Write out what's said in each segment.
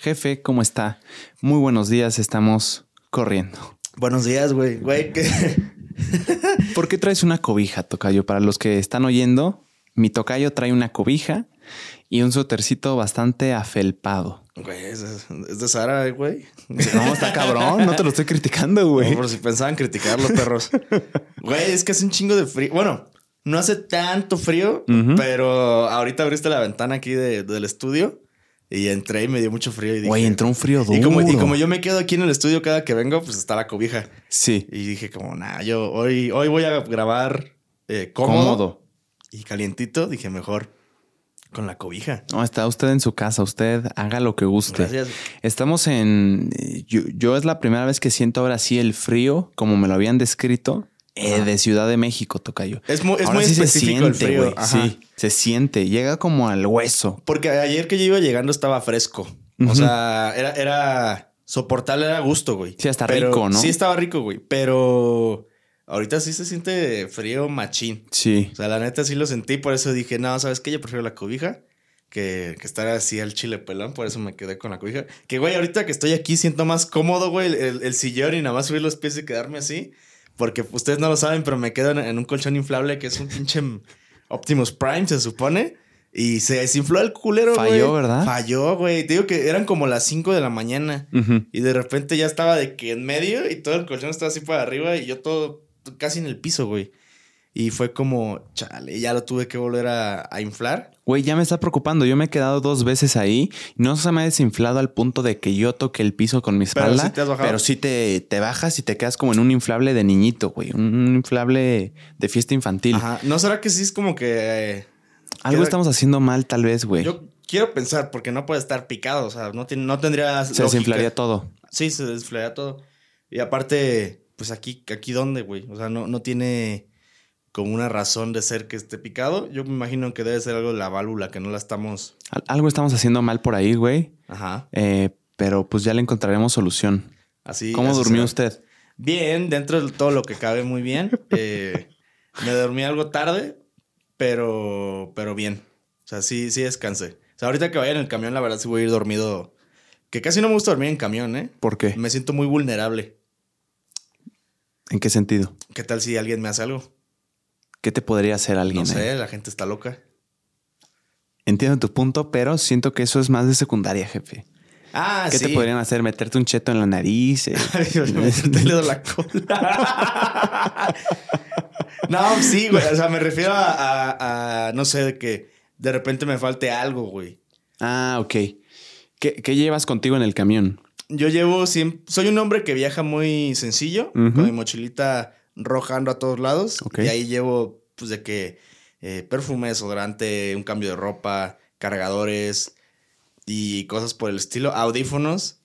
Jefe, ¿cómo está? Muy buenos días, estamos corriendo. Buenos días, güey. Güey, ¿qué? ¿Por qué traes una cobija, Tocayo? Para los que están oyendo, mi Tocayo trae una cobija y un suétercito bastante afelpado. Güey, es, es de Sara, güey. No, está cabrón. No te lo estoy criticando, güey. No, por si pensaban criticar los perros. Güey, es que hace un chingo de frío. Bueno, no hace tanto frío, pero ahorita abriste la ventana aquí de- del estudio y entré y me dio mucho frío. Y dije, Güey, entró un frío duro. y como, y como yo me quedo aquí en el estudio cada que vengo, pues está la cobija. Sí, Y dije, como, nah, yo hoy, hoy voy a grabar eh, cómodo, cómodo. y calientito. Dije, mejor con la cobija. No, está usted en su casa. Usted haga lo que guste. Gracias. Estamos en. eh, Yo, yo es la primera vez que siento ahora sí el frío, como me lo habían descrito, eh, de Ciudad de México, Tocayo. Es muy, es Ahora muy sí se específico el siente, frío. Ajá. Sí, se siente. Llega como al hueso. Porque ayer que yo iba llegando estaba fresco. Ujú. O sea, era, era soportable, era a gusto, güey. Sí, hasta Pero- rico, ¿no? Sí, estaba rico, güey. Pero ahorita sí se siente frío machín. Sí. O sea, la neta sí lo sentí. Por eso dije, no, ¿sabes qué? Yo prefiero la cobija que, que estar así al chile pelón. Por eso me quedé con la cobija. Que, güey, ahorita que estoy aquí siento más cómodo, güey, el, el- el sillón y nada más subir los pies y quedarme así. Porque ustedes no lo saben, pero me quedo en, en un colchón inflable que es un pinche Optimus Prime, se supone. Y se desinfló el culero, güey. Falló, ¿verdad? Falló, güey. Te digo que eran como las 5 de la mañana. Y de repente ya estaba de que en medio y todo el colchón estaba así para arriba y yo todo casi en el piso, güey. Y fue como, chale, ya lo tuve que volver a, a inflar. Güey, ya me está preocupando. Yo me he quedado dos veces ahí. No se me ha desinflado al punto de que yo toque el piso con mi Pero espalda. sí te has bajado. pero sí te, te bajas y te quedas como en un inflable de niñito, güey. Un inflable de fiesta infantil. Ajá. ¿No será que sí es como que... eh, Algo queda- estamos haciendo mal, tal vez, güey. Yo quiero pensar, porque no puede estar picado, o sea, no, tiene, no tendría... Se lógica. desinflaría todo. Sí, se desinflaría todo. Y aparte, pues aquí, aquí dónde, güey. O sea, no, no tiene como una razón de ser que esté picado. Yo me imagino que debe ser algo de la válvula, que no la estamos... Al- Algo estamos haciendo mal por ahí, güey. Ajá. Eh, pero pues ya le encontraremos solución. Así. ¿Cómo así durmió será. usted? Bien, dentro de todo lo que cabe muy bien. Eh, me dormí algo tarde, pero, pero bien. O sea, sí, sí descansé. O sea, ahorita que vaya en el camión, la verdad sí voy a ir dormido. Que casi no me gusta dormir en camión, ¿eh? ¿Por qué? Me siento muy vulnerable. ¿En qué sentido? ¿Qué tal si alguien me hace algo? ¿Qué te podría hacer alguien? No ahí? sé, la gente está loca. Entiendo tu punto, pero siento que eso es más de secundaria, jefe. Ah, ¿Qué sí. te podrían hacer? ¿Meterte un cheto en la nariz? eh? Te le doy la cola. no, sí, güey. O sea, me refiero a, a- a, no sé, de que de repente me falte algo, güey. ah, ok. ¿Qué, qué llevas contigo en el camión? Yo llevo siempre. Soy un hombre que viaja muy sencillo, con mi mochilita roja ando a todos lados. Ok. Y ahí llevo, pues, de que eh, perfume, desodorante, un cambio de ropa, cargadores y cosas por el estilo. Audífonos.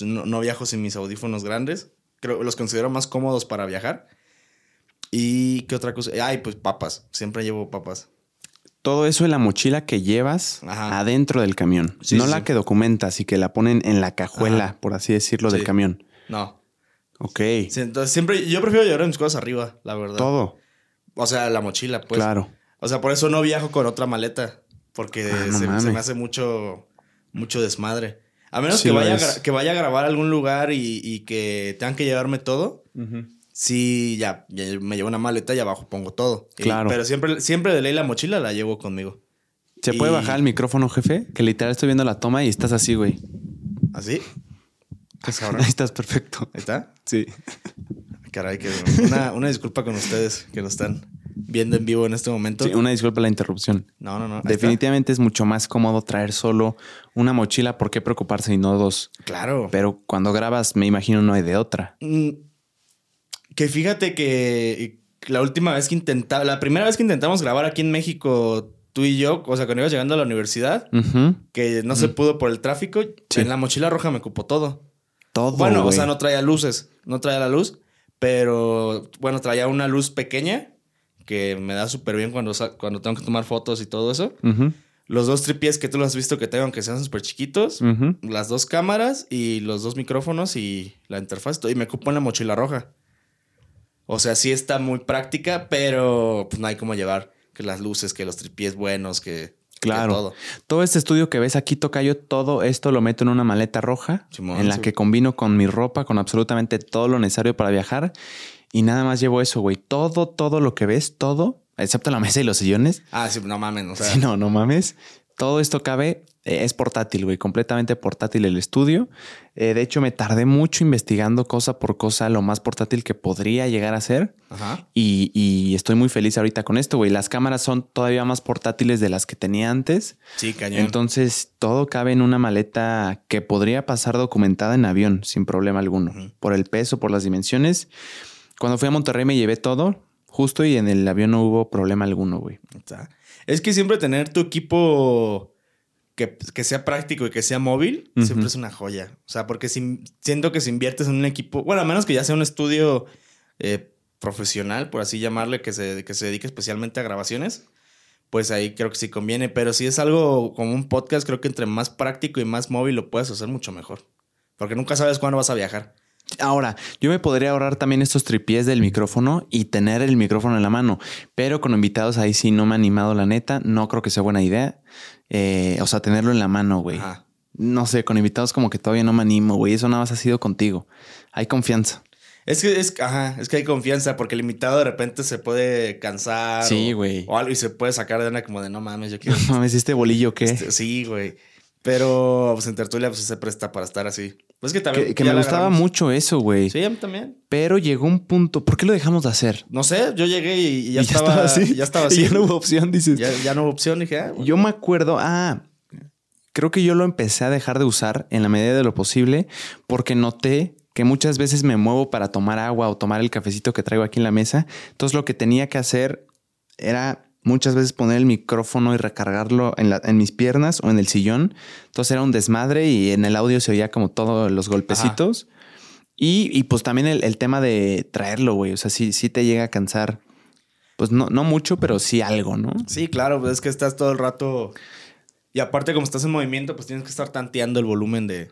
No, no viajo sin mis audífonos grandes. Creo los considero más cómodos para viajar. ¿Y qué otra cosa? Ay, pues papas. Siempre llevo papas. Todo eso en la mochila que llevas Ajá. adentro del camión. Sí, no sí, la que documentas y que la ponen en la cajuela, Ajá. por así decirlo, del camión. No. Ok. Sí, entonces siempre, yo prefiero llevar mis cosas arriba, la verdad. Todo. O sea, la mochila, pues. claro. O sea, por eso no viajo con otra maleta. Porque Ah, no se, me hace mucho, mucho desmadre. A menos Sí que, vaya a que vaya a grabar a algún lugar y, y que tengan que llevarme todo. Sí, ya, ya me llevo una maleta y abajo pongo todo. Y- Claro. pero siempre, siempre de ley la mochila la llevo conmigo. ¿Se puede bajar el micrófono, jefe? Que literal estoy viendo la toma y estás así, güey. ¿Así? Ahí estás perfecto. Ahí está. Sí. Caray, que una, una disculpa con ustedes que nos están viendo en vivo en este momento. Sí, una disculpa la interrupción. No, no, no. Definitivamente es mucho más cómodo traer solo una mochila. ¿Por qué preocuparse y no dos? Claro. Pero cuando grabas, me imagino no hay de otra. Mm, Que fíjate que la última vez que intentaba, la primera vez que intentamos grabar aquí en México, tú y yo, o sea, cuando ibas llegando a la universidad, que no se pudo por el tráfico, Sí. en la mochila roja me ocupó todo. Todo. bueno, o sea, no traía luces, no traía la luz, pero bueno, traía una luz pequeña que me da súper bien cuando, cuando tengo que tomar fotos y todo eso. Los dos tripies que tú los has visto que tengo, aunque sean súper chiquitos. Las dos cámaras y los dos micrófonos y la interfaz. Y me ocupo en la mochila roja. O sea, sí está muy práctica, pero pues no hay como llevar que las luces, que los tripies buenos, que... Claro. todo. Todo. este estudio que ves aquí, Tocayo, todo esto lo meto en una maleta roja Simón, en la sí. que combino con mi ropa, con absolutamente todo lo necesario para viajar. Y nada más llevo eso, güey. Todo, todo lo que ves, todo, excepto la mesa y los sillones. Ah, sí, no mames, o sea. Sí, no, no mames. Todo esto cabe, eh, es portátil, güey, completamente portátil el estudio. Eh, de hecho, me tardé mucho investigando cosa por cosa lo más portátil que podría llegar a ser. Ajá. Y, y estoy muy feliz ahorita con esto, güey. Las cámaras son todavía más portátiles de las que tenía antes. Sí, cañón. Entonces, todo cabe en una maleta que podría pasar documentada en avión sin problema alguno. Por el peso, por las dimensiones. Cuando fui a Monterrey me llevé todo, justo y en el avión no hubo problema alguno, güey. Está. Es que siempre tener tu equipo que, que sea práctico y que sea móvil, siempre es una joya. O sea, porque si, siento que si inviertes en un equipo, bueno, a menos que ya sea un estudio eh, profesional, por así llamarle, que se, que se dedique especialmente a grabaciones, pues ahí creo que sí conviene. Pero si es algo como un podcast, creo que entre más práctico y más móvil lo puedes hacer mucho mejor. Porque nunca sabes cuándo vas a viajar. Ahora, yo me podría ahorrar también estos tripiés del micrófono y tener el micrófono en la mano, pero con invitados ahí sí no me ha animado la neta, no creo que sea buena idea. Eh, o sea, tenerlo en la mano, güey. Ajá. No sé, con invitados como que todavía no me animo, güey. Eso nada más ha sido contigo. Hay confianza. Es que, es, ajá, es que hay confianza porque el invitado de repente se puede cansar. Sí, güey. O, algo y se puede sacar de una como de no mames, yo quiero. No mames, este bolillo que, Este, sí, güey. Pero pues en tertulia pues se presta para estar así. Pues que también. que, que ya me gustaba agarramos. mucho eso, güey. Sí, a mí también. Pero llegó un punto. ¿Por qué lo dejamos de hacer? No sé, yo llegué y, y ya, Y estaba, Ya estaba así. Y ya no hubo opción, dices. ya, ya no hubo opción. Dije, ah, bueno. Yo me acuerdo, ah, creo que yo lo empecé a dejar de usar en la medida de lo posible porque noté que muchas veces me muevo para tomar agua o tomar el cafecito que traigo aquí en la mesa. Entonces lo que tenía que hacer era muchas veces poner el micrófono y recargarlo en, la- en mis piernas o en el sillón. Entonces era un desmadre y en el audio se oía como todos los golpecitos. Y, y pues también el, el tema de traerlo, güey. O sea, sí, sí te llega a cansar. Pues no, no mucho, pero sí algo, ¿no? Sí, claro, pues es que estás todo el rato. Y aparte, como estás en movimiento, pues tienes que estar tanteando el volumen de.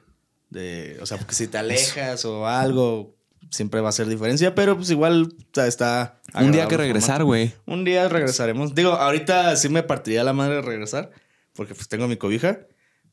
de o sea, porque si te alejas o algo, siempre va a ser diferencia, pero pues igual está. Un día que regresar, güey. Un día regresaremos. Digo, ahorita sí me partiría la madre de regresar, porque pues tengo mi cobija,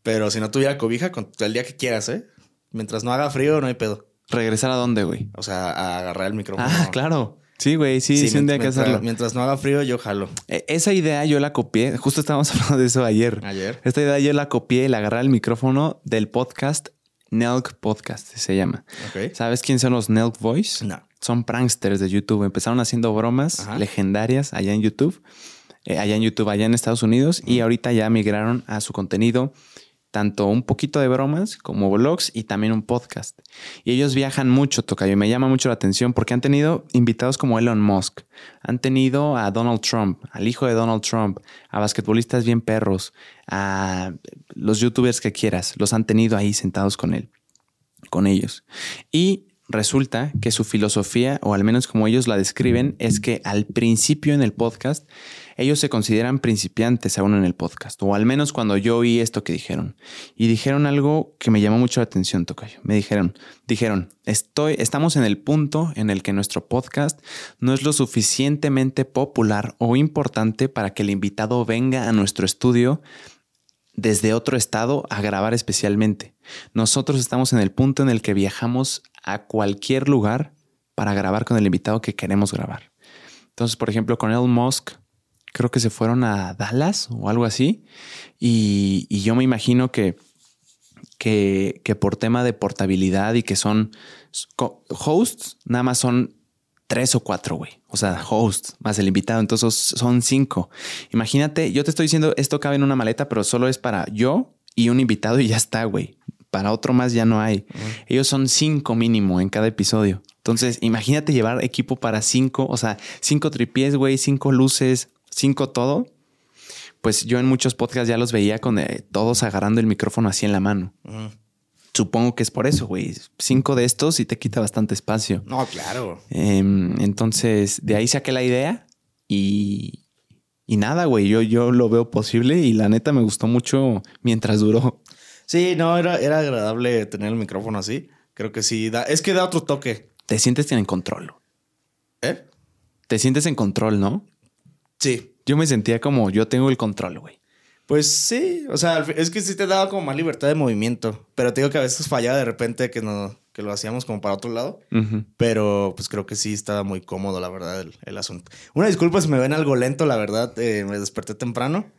pero si no tuviera cobija, con el día que quieras, ¿eh? Mientras no haga frío, no hay pedo. ¿Regresar a dónde, güey? O sea, a agarrar el micrófono. Ah, claro. Sí, güey, sí, sí, un día hay que mientras, hacerlo. Mientras no haga frío, yo jalo. E- Esa idea yo la copié, justo estábamos hablando de eso ayer. Ayer. Esta idea yo la copié y la agarré el micrófono del podcast Nelk Podcast, se llama. ¿Sabes quién son los Nelk Boys? No. Son pranksters de YouTube. Empezaron haciendo bromas Ajá. legendarias allá en YouTube, eh, allá en YouTube, allá en Estados Unidos, y ahorita ya migraron a su contenido tanto un poquito de bromas como vlogs y también un podcast. Y ellos viajan mucho, Tocayo, y me llama mucho la atención porque han tenido invitados como Elon Musk, han tenido a Donald Trump, al hijo de Donald Trump, a basquetbolistas bien perros, a los youtubers que quieras, los han tenido ahí sentados con él, con ellos. Y resulta que su filosofía, o al menos como ellos la describen, es que al principio en el podcast, ellos se consideran principiantes aún en el podcast, o al menos cuando yo oí esto que dijeron. Y dijeron algo que me llamó mucho la atención, Tocayo. Me dijeron, dijeron, estoy, estamos en el punto en el que nuestro podcast no es lo suficientemente popular o importante para que el invitado venga a nuestro estudio desde otro estado a grabar especialmente. Nosotros estamos en el punto en el que viajamos a cualquier lugar para grabar con el invitado que queremos grabar. Entonces, por ejemplo, con Elon Musk, creo que se fueron a Dallas o algo así. Y, y yo me imagino que, que, que por tema de portabilidad y que son hosts, nada más son tres o cuatro, güey. O sea, hosts más el invitado. Entonces son cinco. Imagínate, yo te estoy diciendo, esto cabe en una maleta, pero solo es para yo y un invitado y ya está, güey. Para otro más ya no hay. Ellos son cinco mínimo en cada episodio. Entonces, imagínate llevar equipo para cinco, o sea, cinco tripiés, güey, cinco luces, cinco todo. Pues yo en muchos podcasts ya los veía con eh, todos agarrando el micrófono así en la mano. Supongo que es por eso, güey. Cinco de estos y te quita bastante espacio. No, claro. Em, entonces, de ahí saqué la idea y, y nada, güey. Yo, yo lo veo posible y la neta me gustó mucho mientras duró. Sí, no, era, era agradable tener el micrófono así. Creo que sí, da, es que da otro toque. Te sientes en control. ¿Eh? Te sientes en control, ¿no? Sí. Yo me sentía como yo tengo el control, güey. Pues sí, o sea, es que sí te daba como más libertad de movimiento, pero te digo que a veces fallaba de repente que no que lo hacíamos como para otro lado, pero pues creo que sí estaba muy cómodo, la verdad, el, asunto. Una disculpa si me ven algo lento, la verdad, eh, me desperté temprano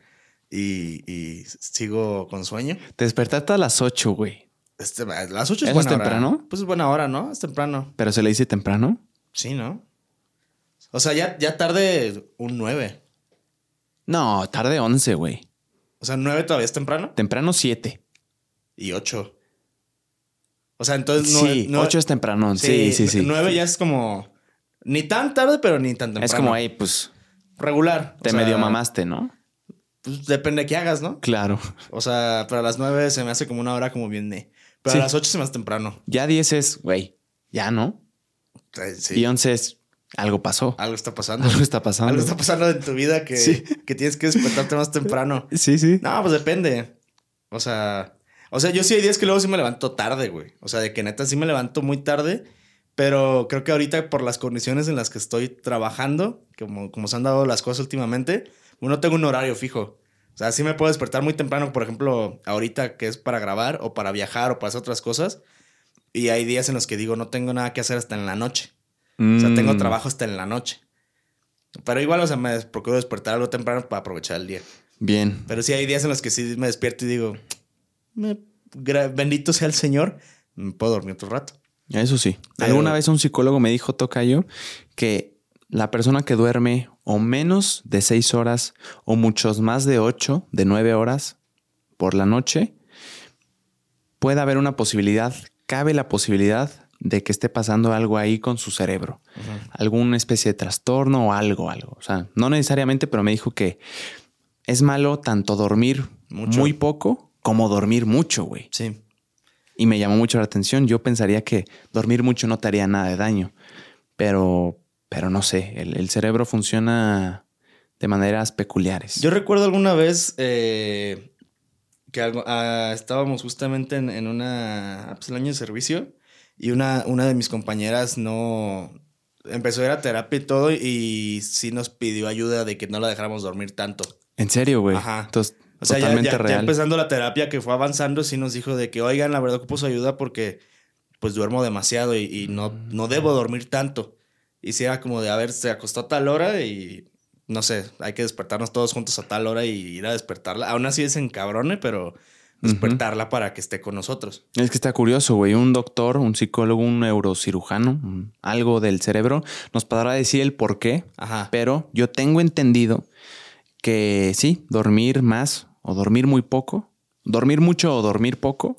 y, sigo con sueño. Te despertaste a las 8, güey. Este, las 8 es, buena temprano? Pues es buena hora, ¿no? Es temprano. ¿Pero se le dice temprano? Sí, ¿no? O sea, ya, ya tarde un 9. No, tarde 11, güey. O sea, 9 todavía es temprano. Temprano 7. Y 8. O sea, entonces Sí, 8 es temprano. Sí, sí, sí. 9 ya es como. Ni tan tarde, pero ni tan temprano. Es como, ahí, pues. Regular. Te medio mamaste, ¿no? Pues depende de qué hagas, ¿no? Claro. O sea, para las 9 se me hace como una hora como bien de. Pero a las 8 se me hace temprano. Ya 10 es, güey, ya no. Sí. Y 11 es, algo pasó. Algo está pasando. Algo está pasando. Algo está pasando en tu vida que, que tienes que despertarte más temprano. Sí, sí. No, pues depende. O sea, o sea, yo sí hay días que luego sí me levanto tarde, güey. O sea, de que neta sí me levanto muy tarde. Pero creo que ahorita por las condiciones en las que estoy trabajando, como, como se han dado las cosas últimamente, no tengo un horario fijo. O sea, sí me puedo despertar muy temprano, por ejemplo, ahorita que es para grabar o para viajar o para hacer otras cosas. Y hay días en los que digo, no tengo nada que hacer hasta en la noche. O sea, tengo mm. trabajo hasta en la noche. Pero igual, o sea, me procuro despertar algo temprano para aprovechar el día. Bien. Pero sí hay días en los que sí me despierto y digo, bendito sea el Señor, puedo dormir otro rato. Eso sí. Alguna vez un psicólogo me dijo, toca yo, que la persona que duerme o menos de seis horas o muchos más de ocho, de nueve horas por la noche, puede haber una posibilidad, cabe la posibilidad de que esté pasando algo ahí con su cerebro. Alguna especie de trastorno o algo, algo. O sea, no necesariamente, pero me dijo que es malo tanto dormir muy poco como dormir mucho, güey. Sí. Y me llamó mucho la atención. Yo pensaría que dormir mucho no te haría nada de daño. Pero, pero no sé, el, cerebro funciona de maneras peculiares. Yo recuerdo alguna vez eh, que ah, estábamos justamente en, en una, pues el año de servicio y una, una de mis compañeras no empezó a ir a terapia y todo y sí nos pidió ayuda de que no la dejáramos dormir tanto. ¿En serio, güey? Ajá. Entonces, o sea, totalmente ya, ya, empezando la terapia que fue avanzando, sí nos dijo de que, oigan, la verdad ocupo su ayuda porque pues duermo demasiado y, no, no debo dormir tanto. Y si era como de, a ver, se acostó a tal hora y no sé, hay que despertarnos todos juntos a tal hora y ir a despertarla. Aún así es encabrone, pero despertarla para que esté con nosotros. Es que está curioso, güey. Un doctor, un psicólogo, un neurocirujano, algo del cerebro, nos podrá decir el por qué. Ajá. Pero yo tengo entendido que sí, dormir más o dormir muy poco, dormir mucho o dormir poco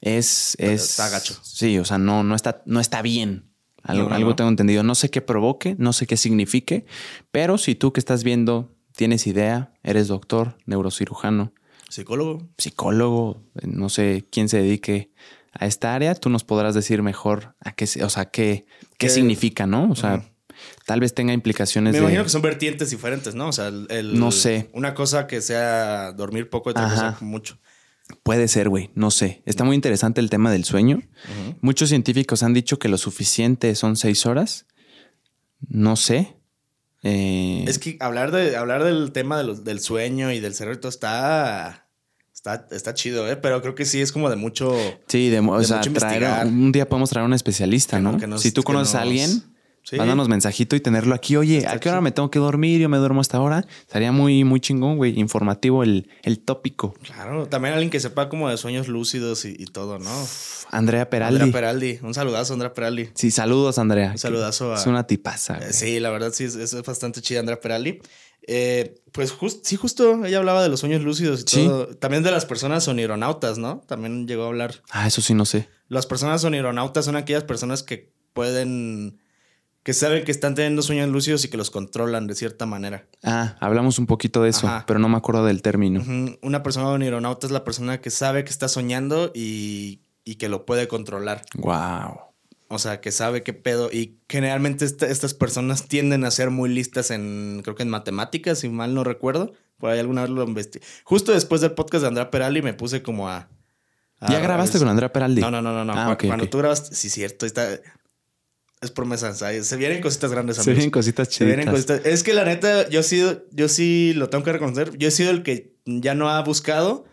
es. es está gacho. Sí, o sea, no, no, está, no está bien. Algo, algo tengo entendido. No sé qué provoque, no sé qué signifique, pero si tú que estás viendo tienes idea, eres doctor, neurocirujano, Psicólogo. Psicólogo, no sé quién se dedique a esta área, tú nos podrás decir mejor a qué, o sea, qué, qué significa, ¿no? O sea, tal vez tenga implicaciones. Me imagino que son vertientes diferentes, ¿no? O sea, el, no sé. Una cosa que sea dormir poco, otra cosa mucho. Puede ser, güey, no sé. Está muy interesante el tema del sueño. Muchos científicos han dicho que lo suficiente son seis horas. No sé. Eh, es que hablar, de, hablar del tema del sueño y del cerebro está Está, chido, ¿eh? Pero creo que sí es como de mucho. Sí, de, o sea, un día podemos traer a un especialista, ¿no? si tú conoces a alguien, mándanos mensajito y tenerlo aquí. Oye, ¿a qué hora me tengo que dormir? Yo me duermo hasta ahora. Estaría muy, muy chingón, güey. Informativo el, el tópico. Claro, también alguien que sepa como de sueños lúcidos y, todo, ¿no? Andrea Peraldi. Andrea Peraldi. Un saludazo, Andrea Peraldi. Sí, saludos, Andrea. Un saludazo a. Es una tipaza. Sí, la verdad sí, es, es bastante chida, Andrea Peraldi. Eh, pues sí, justo ella hablaba de los sueños lúcidos y todo. También de las personas sonironautas, ¿no? También llegó a hablar. Ah, eso sí, no sé. Las personas sonironautas son aquellas personas que pueden. Que saben que están teniendo sueños lúcidos y que los controlan de cierta manera. Ah, hablamos un poquito de eso, pero no me acuerdo del término. Una persona onironauta es la persona que sabe que está soñando y, y que lo puede controlar. Wow. O sea, que sabe qué pedo. Y generalmente estas personas tienden a ser muy listas en, creo que en matemáticas, si mal no recuerdo. Por ahí alguna vez lo investigué. Justo después del podcast de Andrea Peraldi me puse como a... ¿Ya grabaste con Andrea Peraldi? No, no, no, no. no. Ah, cuando, tú grabaste, sí, cierto. Está, es promesa. O sea, se vienen cositas grandes, Se amigos. vienen cositas Se vienen chidas. cositas. Es que la neta, yo he sido, yo sí lo tengo que reconocer. Yo he sido el que ya no ha buscado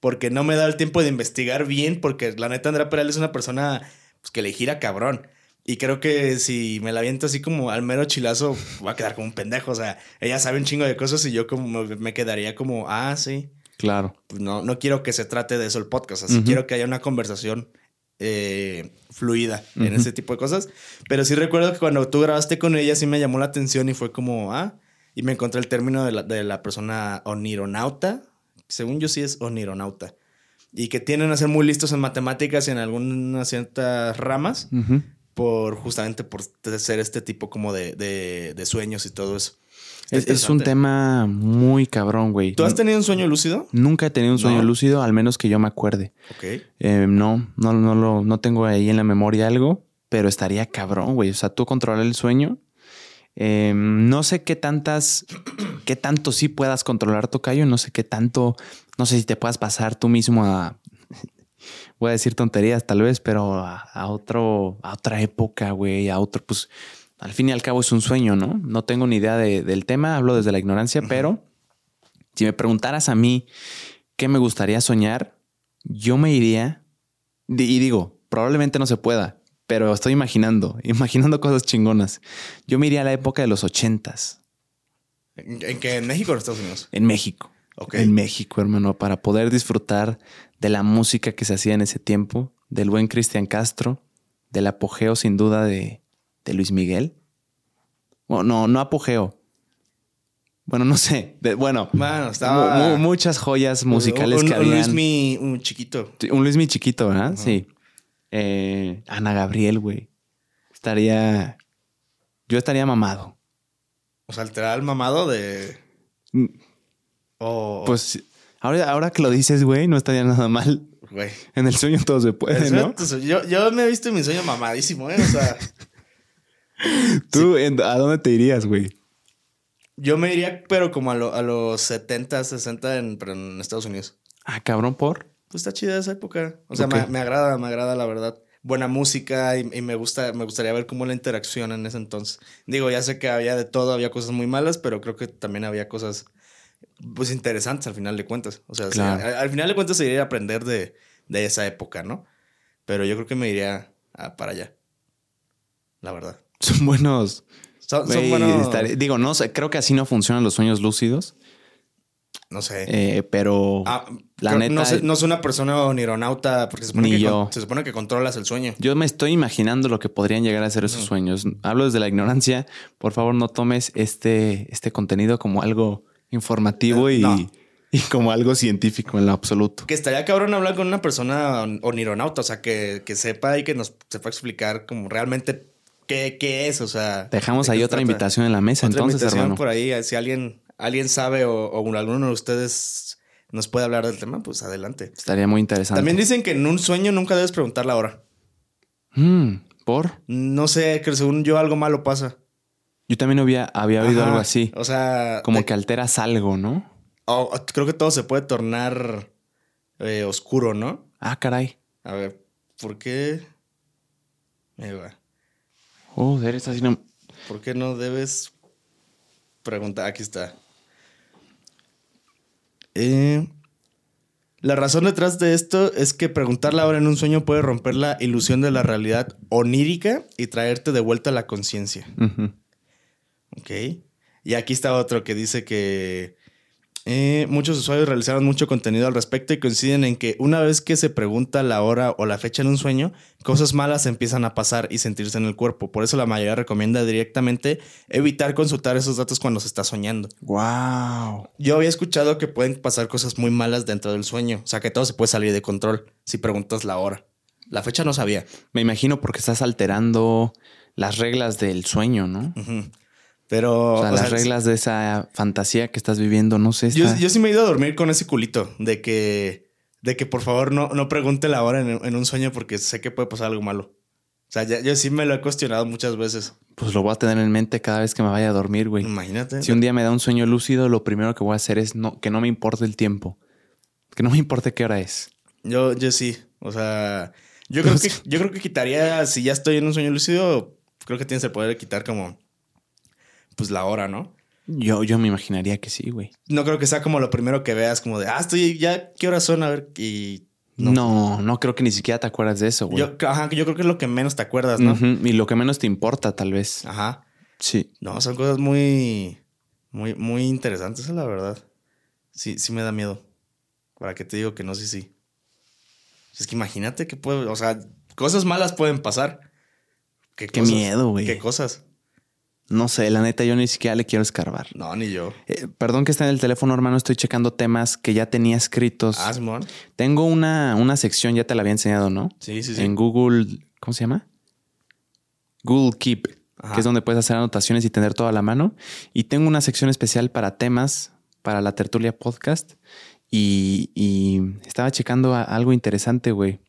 porque no me da el tiempo de investigar bien. Porque la neta, Andrea Peral es una persona pues, que le gira cabrón. Y creo que si me la aviento así como al mero chilazo, va a quedar como un pendejo. O sea, ella sabe un chingo de cosas y yo como me- quedaría como, ah, sí. Claro. Pues no, no quiero que se trate de eso el podcast. Así Ujú. quiero que haya una conversación eh, fluida en ese tipo de cosas. Pero sí recuerdo que cuando tú grabaste con ella sí me llamó la atención y fue como, ah, y me encontré el término de la, de la persona onironauta. Según yo sí es onironauta. Y que tienden a ser muy listos en matemáticas y en algunas ciertas ramas por justamente por ser este tipo como de, de- de sueños y todo eso. Es, es un tema muy cabrón, güey. ¿Tú has tenido un sueño lúcido? Nunca he tenido un sueño No. lúcido, al menos que yo me acuerde. Ok. Eh, no, no, no, lo, no tengo ahí en la memoria algo, pero estaría cabrón, güey. O sea, tú controlar el sueño. Eh, no sé qué tantas, qué tanto sí puedas controlar tu callo. No sé qué tanto, no sé si te puedas pasar tú mismo a, voy a decir tonterías tal vez, pero a, a otro, a otra época, güey, a otro, pues al fin y al cabo es un sueño, ¿no? No tengo ni idea de- del tema, hablo desde la ignorancia, pero si me preguntaras a mí qué me gustaría soñar, yo me iría, y digo, probablemente no se pueda, pero estoy imaginando, imaginando cosas chingonas. Yo me iría a la época de los ochentas, ¿En, qué? ¿En México o en Estados Unidos? en México. Ok. En México, hermano, para poder disfrutar de la música que se hacía en ese tiempo, del buen Cristian Castro, del apogeo sin duda de, de Luis Miguel. Bueno, no, no apogeo. Bueno, no sé. De- bueno, Bueno, estaba... mu- mu- muchas joyas musicales un, que un habían. Luis mi, un chiquito. Un Luis mi chiquito, ¿verdad? Sí. Eh, Ana Gabriel, güey. Estaría. Yo estaría mamado. O sea, literal mamado de... Oh, Pues ahora, ahora que lo dices, güey, no estaría nada mal. güey. En el sueño todo se puede, ¿no? yo, yo me he visto en mi sueño mamadísimo, ¿eh? O sea, ¿Tú en- a dónde te irías, güey? yo me iría, pero como a, lo- a los 70, 60 en, pero en Estados Unidos. Ah, cabrón, por. Pues está chida esa época. O sea, me, me agrada, me agrada la verdad. Buena música y, y me gusta, me gustaría ver cómo la interacción en ese entonces. Digo, ya sé que había de todo, había cosas muy malas, pero creo que también había cosas pues interesantes al final de cuentas. O sea, sí, al, al final de cuentas sería aprender de, de esa época, ¿no? Pero yo creo que me iría a- para allá. La verdad. Son buenos. Son, buenos- estar- digo, no sé, creo que así no funcionan los sueños lúcidos. No sé. eh, pero Ah, la neta. No, sé- no soy una persona onironauta porque se supone, Ni que, yo. con- se supone que controlas el sueño. Yo me estoy imaginando lo que podrían llegar a ser esos sueños. Hablo desde la ignorancia. Por favor, no tomes este, este contenido como algo informativo y, No. y como algo científico en lo absoluto. Que estaría cabrón hablar con una persona on- onironauta, o sea, que, que sepa y que nos sepa explicar como realmente qué, qué es, o sea. Dejamos de ahí otra trata. invitación en la mesa, Otra entonces, invitación hermano. por ahí, si alguien, alguien sabe o, o alguno de ustedes nos puede hablar del tema, pues adelante. Estaría muy interesante. También dicen que en un sueño nunca debes preguntar la hora. Mm, ¿Por? No sé, que según yo algo malo pasa. Yo también había, había oído algo así. O sea, Como que alteras algo, ¿no? creo que todo se puede tornar eh, oscuro, ¿no? Ah, caray. A ver, ¿por qué? Ahí va. Eres así. no- ¿Por qué no debes preguntar? Aquí está. Eh, la razón detrás de esto es que preguntar la hora en un sueño puede romper la ilusión de la realidad onírica y traerte de vuelta a la conciencia. Ok. Y aquí está otro que dice que eh, muchos usuarios realizaron mucho contenido al respecto y coinciden en que una vez que se pregunta la hora o la fecha en un sueño, cosas malas empiezan a pasar y sentirse en el cuerpo. Por eso la mayoría recomienda directamente evitar consultar esos datos cuando se está soñando. Wow. Yo había escuchado que pueden pasar cosas muy malas dentro del sueño, o sea que todo se puede salir de control si preguntas la hora. La fecha no sabía. Me imagino porque estás alterando las reglas del sueño, ¿no? Pero O sea, o las sea, reglas de esa fantasía que estás viviendo, no sé. Yo, está- yo sí me he ido a dormir con ese culito de que, de que por favor no, no pregunte la hora en, en un sueño porque sé que puede pasar algo malo. O sea, ya- yo sí me lo he cuestionado muchas veces. Pues lo voy a tener en mente cada vez que me vaya a dormir, güey. Imagínate. Si un día me da un sueño lúcido, lo primero que voy a hacer es no, que no me importe el tiempo. Que no me importe qué hora es. Yo, yo sí. O sea, yo creo, que, yo creo que quitaría, si ya estoy en un sueño lúcido, creo que tienes el poder de quitar como, pues la hora, ¿no? Yo, yo me imaginaría que sí, güey. No creo que sea como lo primero que veas, como de, ah, estoy, ya, ¿qué horas son? A ver, y... No. no, creo que ni siquiera te acuerdas de eso, güey. Yo, ajá, yo creo que es lo que menos te acuerdas, ¿no? Y lo que menos te importa, tal vez. Ajá. Sí. No, son cosas muy, muy, muy interesantes, la verdad. Sí, sí me da miedo. ¿Para qué te digo que no? Sí, sí. Es que imagínate que puede, o sea, cosas malas pueden pasar. ¿Qué, qué miedo, güey. ¿Qué cosas? No sé, la neta, yo ni siquiera le quiero escarbar. No, ni yo. Eh, perdón que está en el teléfono, hermano. Estoy checando temas que ya tenía escritos. Ah, Simón. Tengo una, una sección, ya te la había enseñado, ¿no? Sí, sí, sí. En Google, ¿cómo se llama? Google Keep, que es donde puedes hacer anotaciones y tener toda la mano. Y tengo una sección especial para temas, para la tertulia podcast. Y, y estaba checando algo interesante, güey.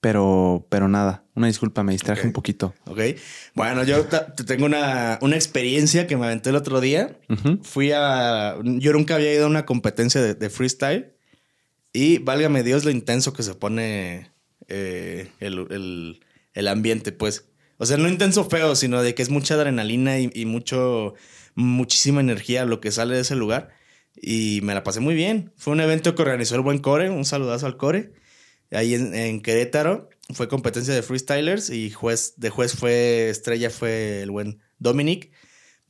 Pero, pero nada, una disculpa, me distraje un poquito. Ok. Bueno, yo tengo una, una, experiencia que me aventé el otro día. Fui a. Yo nunca había ido a una competencia de, freestyle. Y válgame Dios lo intenso que se pone eh, el, el, ambiente, pues. O sea, no intenso feo, sino de que es mucha adrenalina y, y mucho, muchísima energía lo que sale de ese lugar. Y me la pasé muy bien. Fue un evento que organizó el buen Core. Un saludazo al Core. Ahí en, Querétaro. Fue competencia de freestylers. Y juez, de juez fue estrella, fue el buen Dominic.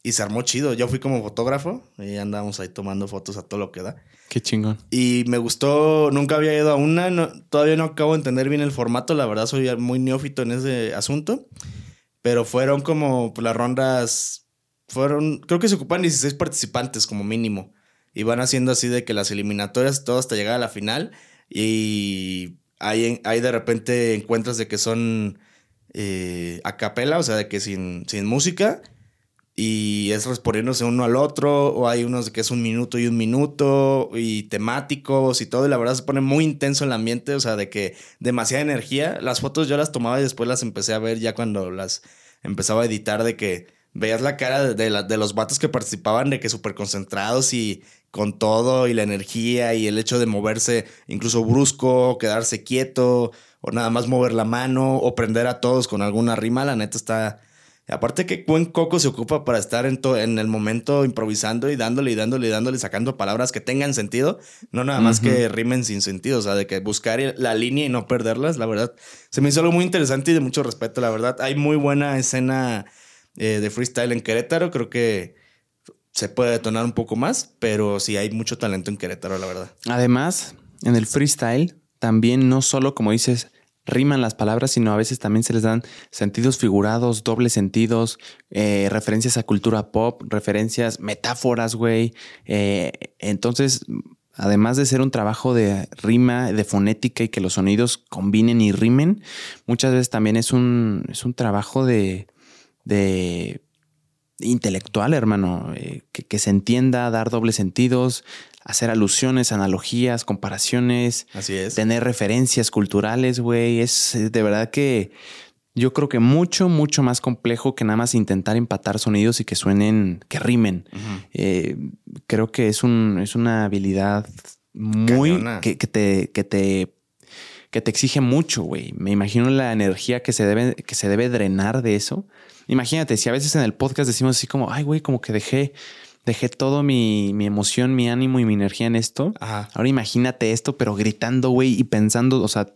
Y se armó chido. Yo fui como fotógrafo. Y andábamos ahí tomando fotos a todo lo que da. Qué chingón. Y me gustó. Nunca había ido a una. todavía no acabo de entender bien el formato. La verdad, soy muy neófito en ese asunto. Pero fueron como las rondas. Fueron. Creo que se ocupan 16 participantes como mínimo y van haciendo así de que las eliminatorias todo hasta llegar a la final y ahí, de repente encuentras de que son eh, a capela, o sea, de que sin, sin música y es respondiéndose uno al otro, o hay unos de que es un minuto y un minuto, y temáticos y todo, y la verdad se pone muy intenso el ambiente, o sea, de que demasiada energía. Las fotos yo las tomaba y después las empecé a ver ya cuando las empezaba a editar, de que veías la cara de, de, de los vatos que participaban, de que súper concentrados y con todo y la energía y el hecho de moverse incluso brusco, quedarse quieto o nada más mover la mano o prender a todos con alguna rima, la neta está... Aparte que buen coco se ocupa para estar en, en el momento improvisando y dándole y dándole y dándole, sacando palabras que tengan sentido, no nada más que rimen sin sentido, o sea, de que buscar la línea y no perderlas, la verdad. Se me hizo algo muy interesante y de mucho respeto, la verdad. Hay muy buena escena eh, de freestyle en Querétaro, creo que se puede detonar un poco más, pero sí hay mucho talento en Querétaro, la verdad. Además, en el freestyle también no solo, como dices, riman las palabras, sino a veces también se les dan sentidos figurados, dobles sentidos, eh, referencias a cultura pop, referencias, metáforas, güey. Eh, entonces, además de ser un trabajo de rima, de fonética y que los sonidos combinen y rimen, muchas veces también es un, es un trabajo de, de intelectual, hermano, eh, que, se entienda, dar dobles sentidos, hacer alusiones, analogías, comparaciones. Así es. Tener referencias culturales, güey. Es eh, de verdad que yo creo que mucho, mucho más complejo que nada más intentar empatar sonidos y que suenen, que rimen. Eh, creo que es, un, es una habilidad muy que, que, te, que te que te exige mucho, güey. Me imagino la energía que se debe, que se debe drenar de eso. Imagínate, si a veces en el podcast decimos así como, ay, güey, como que dejé, dejé todo mi, mi emoción, mi ánimo y mi energía en esto. Ahora imagínate esto, pero gritando, güey, y pensando, o sea,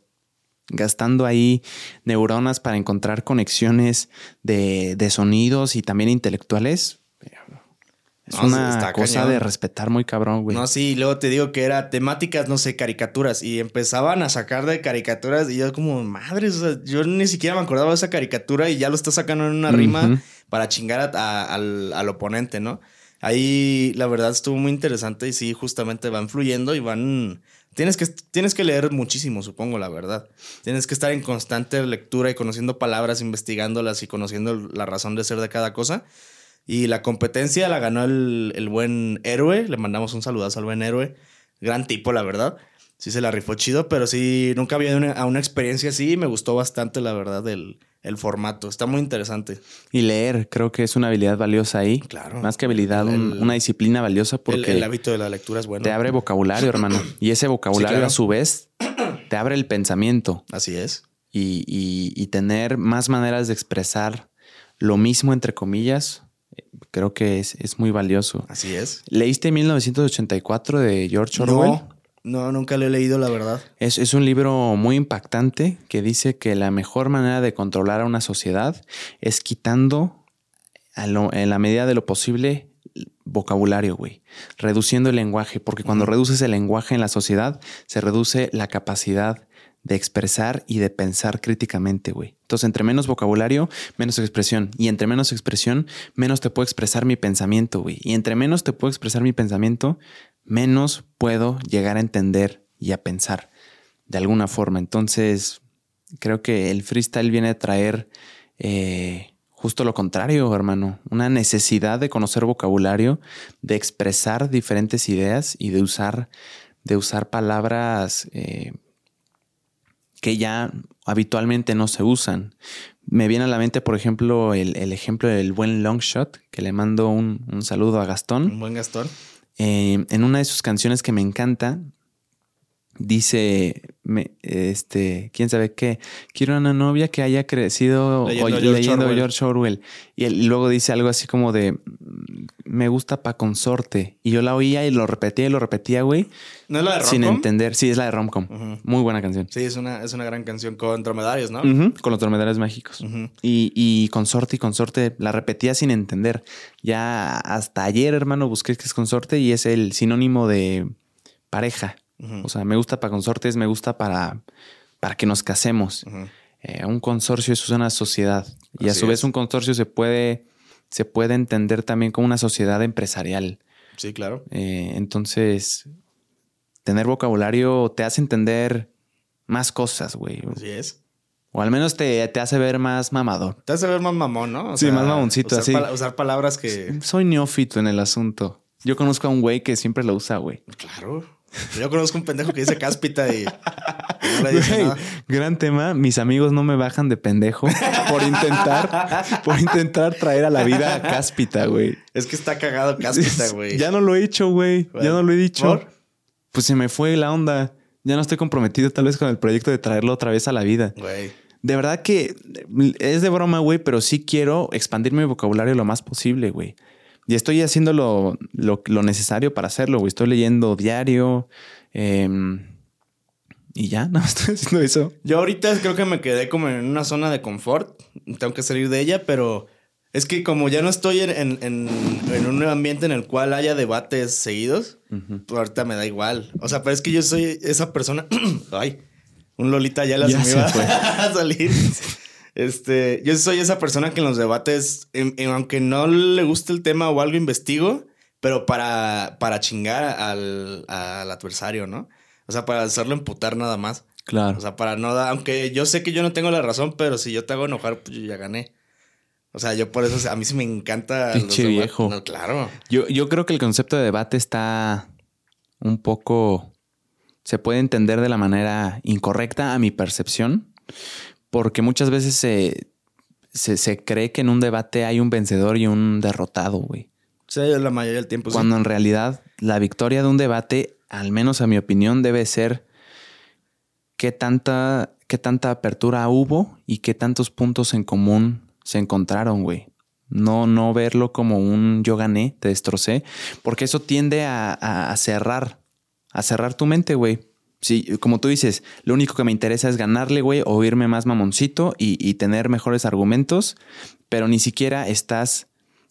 gastando ahí neuronas para encontrar conexiones de, de sonidos y también intelectuales. Es una cosa de respetar muy cabrón, güey. No, sí, luego te digo que era temáticas, no sé, caricaturas. Y empezaban a sacar de caricaturas y yo como, madre, o sea, yo ni siquiera me acordaba de esa caricatura y ya lo está sacando en una rima para chingar al, al, oponente, ¿no? Ahí la verdad estuvo muy interesante y sí, justamente van fluyendo y van... Tienes que, tienes que leer muchísimo, supongo, la verdad. Tienes que estar en constante lectura y conociendo palabras, investigándolas y conociendo la razón de ser de cada cosa. Y la competencia la ganó el, buen héroe. Le mandamos un saludazo al buen héroe. Gran tipo, la verdad. Sí se la rifó chido, pero sí, nunca había una, a una experiencia así y me gustó bastante, la verdad, el, el formato. Está muy interesante. Y leer, creo que es una habilidad valiosa ahí. Claro. Más que habilidad, una disciplina valiosa porque... El, hábito de la lectura es bueno. Te abre vocabulario, hermano. Y ese vocabulario, a su vez, te abre el pensamiento. Así es. y, y- y tener más maneras de expresar lo mismo, entre comillas, creo que es, es muy valioso. Así es. ¿Leíste 1984 de George Orwell? No, no, nunca lo he leído, la verdad. Es, es un libro muy impactante que dice que la mejor manera de controlar a una sociedad es quitando a lo- en la medida de lo posible vocabulario, güey. Reduciendo el lenguaje, porque cuando reduces el lenguaje en la sociedad, se reduce la capacidad de expresar y de pensar críticamente, güey. Entonces, entre menos vocabulario, menos expresión. Y entre menos expresión, menos te puedo expresar mi pensamiento, güey. Y entre menos te puedo expresar mi pensamiento, menos puedo llegar a entender y a pensar de alguna forma. Entonces, creo que el freestyle viene a traer eh, justo lo contrario, hermano. Una necesidad de conocer vocabulario, de expresar diferentes ideas y de usar, de usar palabras eh, que ya habitualmente no se usan. Me viene a la mente, por ejemplo, el, el ejemplo del buen Longshot, que le mando un, un saludo a Gastón. Un buen Gastón. Eh, en una de sus canciones que me encanta, dice, me- este, quién sabe qué, quiero una novia que haya crecido Leyendo oy- George leyendo Orwell. George Orwell. Y, él- y luego dice algo así como de, "Mm, me gusta pa' consorte. Y yo la oía y lo repetía y lo repetía, güey, ¿No es la de sin Romcom? entender. Sí, es la de Romcom. Ujú. Muy buena canción. Sí, es una, es una gran canción con dromedarios, ¿no? Con los dromedarios mágicos. Y, y consorte y consorte la repetía sin entender. Ya hasta ayer, hermano, busqué que es consorte y es el sinónimo de pareja. O sea, me gusta para consortes, me gusta para, para que nos casemos. Eh, un consorcio es una sociedad. Y a su vez es. un consorcio se puede, se puede entender también como una sociedad empresarial. Sí, claro. Eh, entonces, tener vocabulario te hace entender más cosas, güey. Así es. O al menos te, te hace ver más mamador. Te hace ver más mamón, ¿no? O Sí, más mamoncito, usar así. usar palabras que... Soy neófito en el asunto. Yo conozco a un güey que siempre lo usa, güey. Claro. Yo conozco un pendejo que dice cáspita y... no le dice Güey, nada. gran tema. Mis amigos no me bajan de pendejo por intentar, por intentar traer a la vida a cáspita, güey. Es que está cagado cáspita, güey. Ya no lo he hecho, güey. Ya no lo he dicho. ¿por? Pues se me fue la onda. Ya no estoy comprometido tal vez con el proyecto de traerlo otra vez a la vida. Güey. De verdad que es de broma, güey, pero sí quiero expandir mi vocabulario lo más posible, güey. Y estoy haciendo lo, lo- lo necesario para hacerlo, güey. Estoy leyendo diario. em, y ya, no estoy haciendo eso. Yo ahorita creo que me quedé como en una zona de confort. Tengo que salir de ella, pero es que como ya no estoy en, en- en- en un ambiente en el cual haya debates seguidos, pues ahorita me da igual. O sea, pero es que yo soy esa persona. Ay, un Lolita ya la Ya se me iba a salir. Este, yo soy esa persona que en los debates, en- en- aunque no le guste el tema o algo, investigo, pero para, para chingar al, al adversario, ¿no? O sea, para hacerlo emputar nada más. Claro. O sea, para no dar, aunque yo sé que yo no tengo la razón, pero si yo te hago enojar, pues yo ya gané. O sea, yo por eso, a mí sí me encanta. Pinche viejo. No, claro. Yo, yo creo que el concepto de debate está un poco. Se puede entender de la manera incorrecta a mi percepción, porque muchas veces se, se, se cree que en un debate hay un vencedor y un derrotado, güey. Sí, la mayoría del tiempo. Sí. Cuando en realidad la victoria de un debate, al menos a mi opinión, debe ser qué tanta, qué tanta apertura hubo y qué tantos puntos en común se encontraron, güey. No, no verlo como un yo gané, te destrocé, porque eso tiende a, a- a cerrar, a cerrar tu mente, güey. Sí, como tú dices, lo único que me interesa es ganarle, güey, o irme más mamoncito y, y tener mejores argumentos, pero ni siquiera estás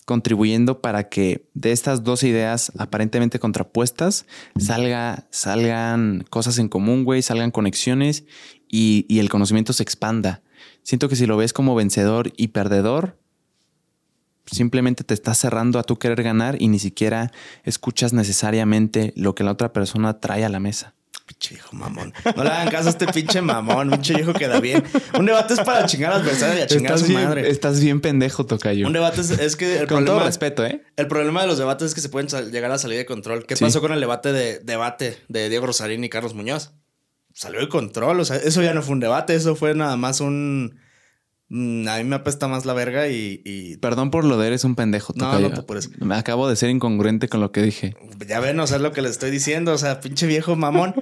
contribuyendo para que de estas dos ideas aparentemente contrapuestas salga, salgan cosas en común, güey, salgan conexiones y, y el conocimiento se expanda. Siento que si lo ves como vencedor y perdedor, simplemente te estás cerrando a tu querer ganar y ni siquiera escuchas necesariamente lo que la otra persona trae a la mesa. Pinche viejo mamón. No le hagan caso a este pinche mamón. Pinche viejo queda bien. Un debate es para chingar al adversario y a chingar a Estás su bien, madre. estás bien pendejo, Tocayo. Un debate es, es que el Con todo problema, respeto, ¿eh? el problema de los debates es que se pueden llegar a salir de control. ¿Qué Sí. pasó con el debate de debate de Diego Rosarín y Carlos Muñoz? Salió de control. O sea, eso ya no fue un debate. Eso fue nada más un. Mm, A mí me apesta más la verga y. y- Perdón por lo de eres un pendejo, No, no, por eso. Me acabo de ser incongruente con lo que dije. Ya ven, o sea, es lo que les estoy diciendo. O sea, pinche viejo mamón.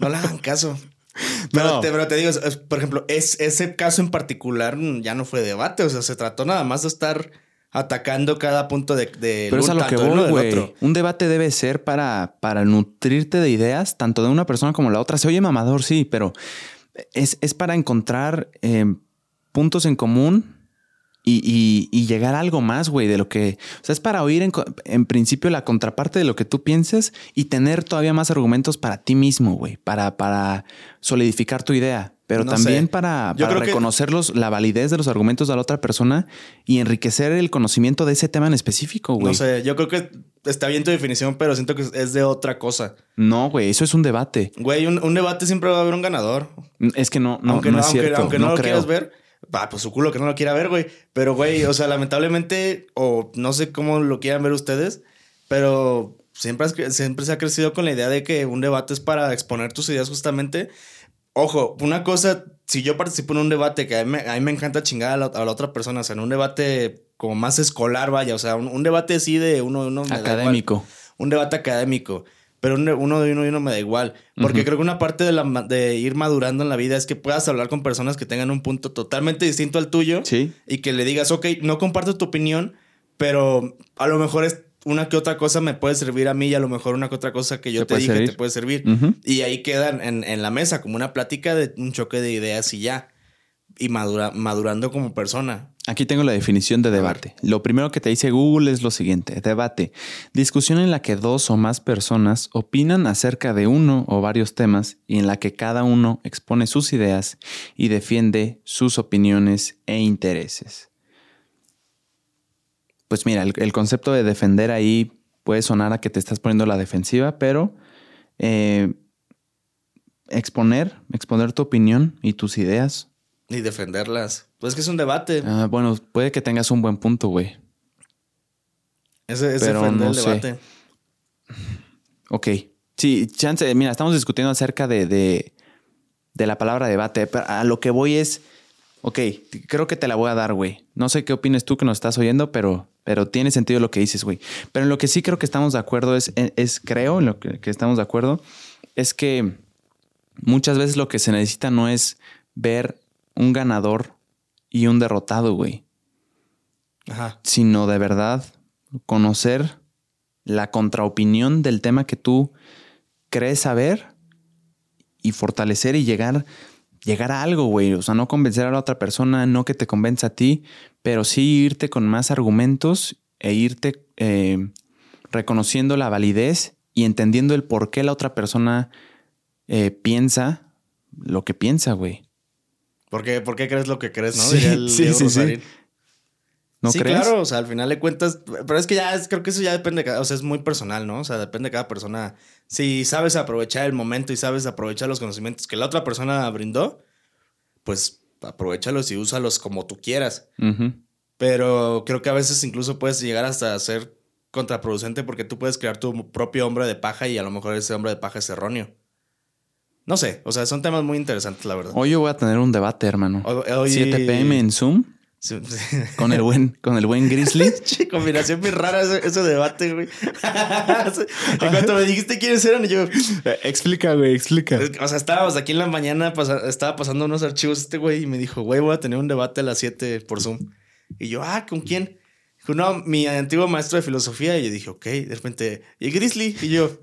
No le hagan caso. Pero, No. te, pero te digo, por ejemplo, es, ese caso en particular mm, ya no fue debate. O sea, se trató nada más de estar atacando cada punto de, de Pero es a lo que voy, güey. otro. Un debate debe ser para, para nutrirte de ideas, tanto de una persona como la otra. Se oye mamador, sí, pero es, es para encontrar eh, puntos en común y, y- y llegar a algo más, güey, de lo que... O sea, es para oír en, en principio la contraparte de lo que tú pienses y tener todavía más argumentos para ti mismo, güey, para, para solidificar tu idea. Pero No también sé. para, para que- reconocer los- la validez de los argumentos de la otra persona y enriquecer el conocimiento de ese tema en específico, güey. No sé, yo creo que está bien tu definición, pero siento que es de otra cosa. No, güey, eso es un debate. Güey, un, un debate siempre va a haber un ganador. Es que no, no, aunque no no, es aunque, cierto. aunque no, lo creo. quieras ver, va, pues su culo que no lo quiera ver, güey. Pero, güey, o sea, lamentablemente, o no sé cómo lo quieran ver ustedes, pero siempre, has siempre se ha crecido con la idea de que un debate es para exponer tus ideas justamente. Ojo, una cosa, si yo participo en un debate que a mí, me- a mí me encanta chingar a la, a la otra persona, o sea, en un debate como más escolar, vaya, o sea, un, un debate así de uno, uno igual Académico. un debate académico. Pero un- uno de uno y uno me da igual. Porque creo que una parte de, la, ma- de ir madurando en la vida es que puedas hablar con personas que tengan un punto totalmente distinto al tuyo. Sí. Y que le digas, ok, no comparto tu opinión, pero a lo mejor es una que otra cosa me puede servir a mí y a lo mejor una que otra cosa que yo Te dije servir. te puede servir. Y ahí quedan en, en la mesa como una plática de un choque de ideas y ya. Y madura, madurando como persona. Aquí tengo la definición de debate. Lo primero que te dice Google es lo siguiente. Debate. Discusión en la que dos o más personas opinan acerca de uno o varios temas y en la que cada uno expone sus ideas y defiende sus opiniones e intereses. Pues mira, el, el concepto de defender ahí puede sonar a que te estás poniendo la defensiva, pero eh, exponer, exponer tu opinión y tus ideas Y defenderlas. Pues es que es un debate. Ah, bueno, puede que tengas un buen punto, güey. Ese es pero defender no el sé. debate. Ok. Sí, chance, mira, estamos discutiendo acerca de, de, de la palabra debate. pero A lo que voy es, ok, creo que te la voy a dar, güey. No sé qué opines tú que nos estás oyendo, pero, pero tiene sentido lo que dices, güey. Pero en lo que sí creo que estamos de acuerdo es, es creo, en lo que, que estamos de acuerdo, es que muchas veces lo que se necesita no es ver un ganador y un derrotado, güey. Ajá. sino de verdad conocer la contraopinión del tema que tú crees saber y fortalecer y llegar, llegar a algo, güey. O sea, no convencer a la otra persona, no que te convenza a ti, pero sí irte con más argumentos e irte eh, reconociendo la validez y entendiendo el por qué la otra persona eh, piensa lo que piensa, güey. ¿Por qué, por qué crees lo que crees, no? Sí, el sí, sí, sí. ¿No sí, crees? claro, o sea, al final de cuentas, pero es que ya es, creo que eso ya depende, de o sea, es muy personal, ¿no? O sea, depende de cada persona. Si sabes aprovechar el momento y sabes aprovechar los conocimientos que la otra persona brindó, pues aprovechalos y úsalos como tú quieras. Pero creo que a veces incluso puedes llegar hasta ser contraproducente porque tú puedes crear tu propio hombre de paja y a lo mejor ese hombre de paja es erróneo. No sé, o sea, son temas muy interesantes, la verdad. Hoy yo voy a tener un debate, hermano. Hoy- hoy- 7 pm en Zoom Sí, con el buen, con el buen Grizzly. Che, combinación muy rara ese, ese debate, güey. en cuanto me dijiste quiénes eran, yo. explica, güey, explica. O sea, estábamos aquí en la mañana, estaba pasando unos archivos este güey y me dijo, güey, voy a tener un debate a las 7 por Zoom. Y yo, ah, ¿con quién? Dijo, no, mi antiguo maestro de filosofía. Y yo dije, ok, de repente, y Grizzly. Y yo,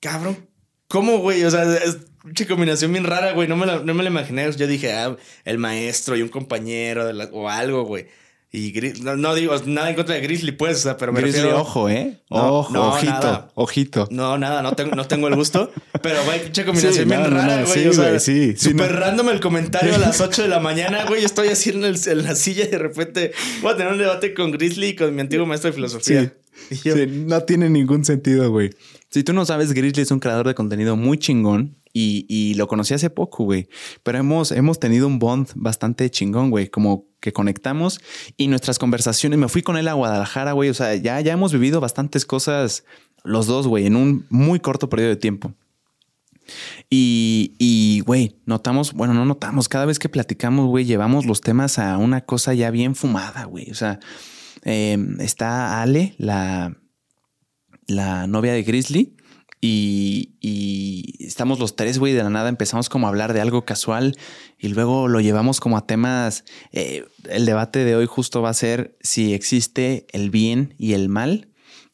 cabrón, ¿cómo, güey? O sea, es una combinación bien rara, güey. No me la, no me la imaginé. Yo dije, ah, el maestro y un compañero de la- o algo, güey. Y Gris- no, no digo nada en contra de Grizzly, pues, o sea, pero me Grizzly, refiero... ojo, ¿eh? No, ojo, no, ojito, nada. ojito. No, nada, no tengo, no tengo el gusto. Pero, güey, pinche combinación Sí, bien rara, güey. sí, o sea, sí, sí, Súper no. random el comentario a las 8 de la mañana, güey. Estoy así en, el- en la silla y de repente voy a tener un debate con Grizzly y con mi antiguo maestro de filosofía. Yo, Sí, no tiene ningún sentido, güey. Si tú no sabes, Grizzly es un creador de contenido muy chingón y, y lo conocí hace poco, güey. Pero hemos, hemos tenido un bond bastante chingón, güey. Como que conectamos y nuestras conversaciones. Me fui con él a Guadalajara, güey. O sea, ya, ya hemos vivido bastantes cosas los dos, güey, en un muy corto periodo de tiempo. Y, y, güey, notamos, bueno, no notamos, cada vez que platicamos, güey, llevamos los temas a una cosa ya bien fumada, güey. O sea, eh, está Ale, la, la novia de Grizzly, y, estamos los tres, güey, de la nada empezamos como a hablar de algo casual y luego lo llevamos como a temas. eh, el debate de hoy justo va a ser si existe el bien y el mal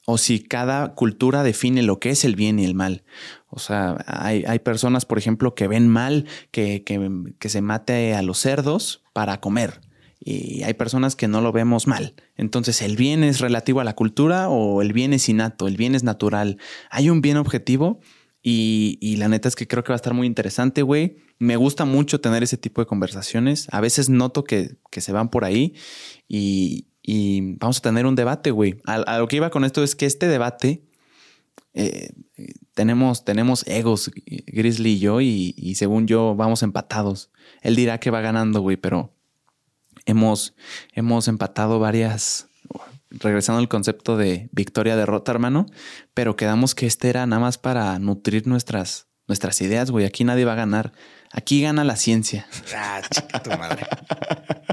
o si cada cultura define lo que es el bien y el mal. O sea, hay, hay personas, por ejemplo, que ven mal que, que, que se mate a los cerdos para comer. Y hay personas que no lo vemos mal. Entonces, ¿el bien es relativo a la cultura o el bien es innato? ¿El bien es natural? Hay un bien objetivo y, y la neta es que creo que va a estar muy interesante, güey. Me gusta mucho tener ese tipo de conversaciones. A veces noto que, que se van por ahí y, y vamos a tener un debate, güey. A, lo que iba con esto es que este debate eh, tenemos, tenemos egos, Grizzly y yo, y, y según yo vamos empatados. Él dirá que va ganando, güey, pero hemos, hemos empatado varias, regresando al concepto de victoria-derrota, hermano, pero quedamos que este era nada más para nutrir nuestras, nuestras ideas, güey. Aquí nadie va a ganar. Aquí gana la ciencia. Ah, chica tu madre.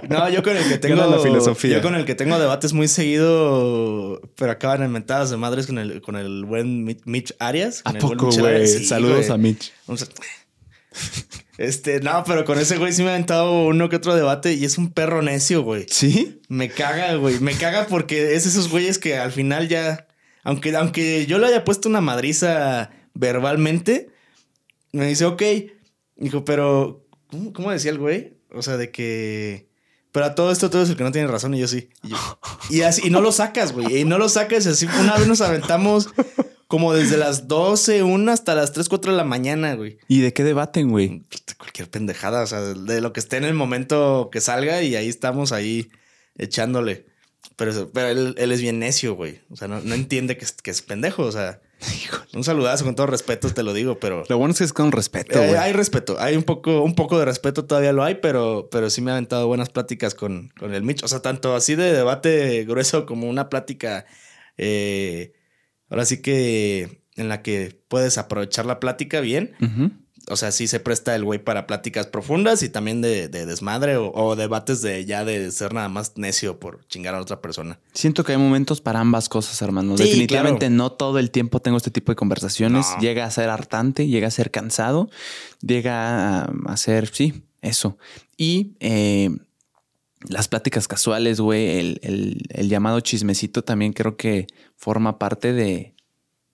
No, yo con el que tengo Gana la filosofía. Yo con el que tengo debates muy seguido, pero acaban en mentadas de madres con el, con el buen Mi- Mitch Arias. ¿A el poco, Mitch güey? Arias. Sí, Saludos güey. a Mitch. Vamos a- Este, no, pero con ese güey sí me ha aventado uno que otro debate y es un perro necio, güey. ¿Sí? Me caga, güey. Me caga porque es esos güeyes que al final ya. Aunque, aunque yo le haya puesto una madriza verbalmente, me dice, ok. Dijo, pero. ¿Cómo, cómo decía el güey? O sea, de que. Pero a todo esto, todo es el que no tiene razón y yo sí. Y, yo- y así, y no lo sacas, güey. Y no lo sacas. y Así, una vez nos aventamos como desde las 12, 1 hasta las 3, 4 de la mañana, güey. ¿Y de qué debaten, güey? Cualquier pendejada, o sea, de lo que esté en el momento que salga y ahí estamos ahí echándole. Pero, pero él, él es bien necio, güey. O sea, no, no entiende que es, que es pendejo. O sea, un saludazo con todo respeto, te lo digo, pero Lo bueno es que es con respeto, eh, güey. hay respeto. Hay un poco, un poco de respeto todavía lo hay, pero, pero sí me ha aventado buenas pláticas con, con el Mitch. O sea, tanto así de debate grueso como una plática. eh, ahora sí que en la que puedes aprovechar la plática bien. O sea, sí se presta el güey para pláticas profundas y también de, de desmadre o, o debates de ya de ser nada más necio por chingar a otra persona. Siento que hay momentos para ambas cosas, hermano. Sí, Definitivamente claro. no todo el tiempo tengo este tipo de conversaciones. No. Llega a ser hartante, llega a ser cansado, llega a, a ser, sí, eso. Y eh, las pláticas casuales, güey, el, el- el llamado chismecito también creo que forma parte de,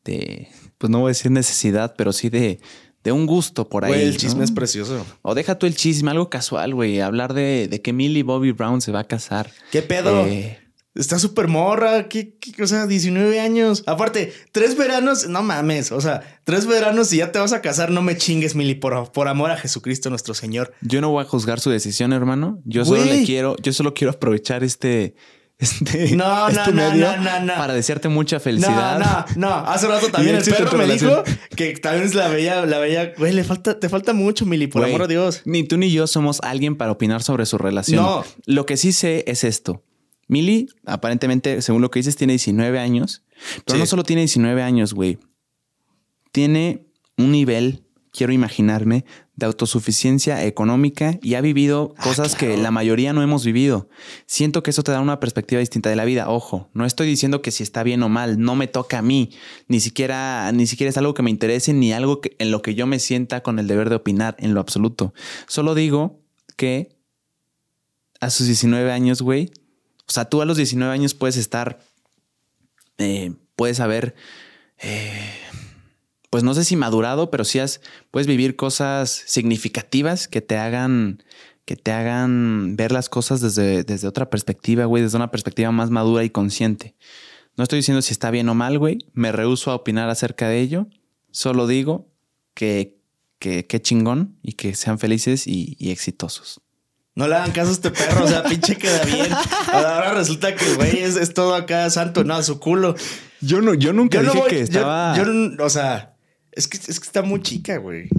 de, pues no voy a decir necesidad, pero sí de, de un gusto por ahí. Güey, el ¿no? chisme es precioso. O deja tú el chisme, algo casual, güey. Hablar de, de que Millie Bobby Brown se va a casar. ¿Qué pedo? Eh, Está súper morra, ¿qué, qué- o sea, 19 años. Aparte, tres veranos, no mames, o sea, tres veranos y ya te vas a casar, no me chingues, Mili, por, por amor a Jesucristo nuestro Señor. Yo no voy a juzgar su decisión, hermano. Yo solo le quiero, yo solo quiero aprovechar este, este, No, este no, medio no, no, no. para desearte mucha felicidad. No, no, no. Hace rato también el perro me dijo que también es la bella, la bella, güey, le falta, te falta mucho, Mili, por Güey, amor a Dios. Ni tú ni yo somos alguien para opinar sobre su relación. No. Lo que sí sé es esto. Millie, aparentemente, según lo que dices, tiene 19 años. Pero Sí. no solo tiene 19 años, güey. Tiene un nivel, quiero imaginarme, de autosuficiencia económica y ha vivido cosas que la mayoría no hemos vivido. Siento que eso te da una perspectiva distinta de la vida. Ojo, no estoy diciendo que si está bien o mal, no me toca a mí. Ni siquiera, ni siquiera es algo que me interese, ni algo que- en lo que yo me sienta con el deber de opinar en lo absoluto. Solo digo que a sus 19 años, güey. O sea, tú a los 19 años puedes estar, eh, puedes haber, eh, pues no sé si madurado, pero sí has, puedes vivir cosas significativas que te hagan, que te hagan ver las cosas desde, desde otra perspectiva, güey, desde una perspectiva más madura y consciente. No estoy diciendo si está bien o mal, güey. Me rehuso a opinar acerca de ello. Solo digo que, que, chingón y que sean felices y exitosos. No le hagan caso a este perro, o sea, pinche queda bien. Ahora resulta que el güey es, es todo acá santo, no, su culo. Yo no, yo nunca Yo no dije voy- que estaba. yo no- o sea, es que, es que está muy chica, güey.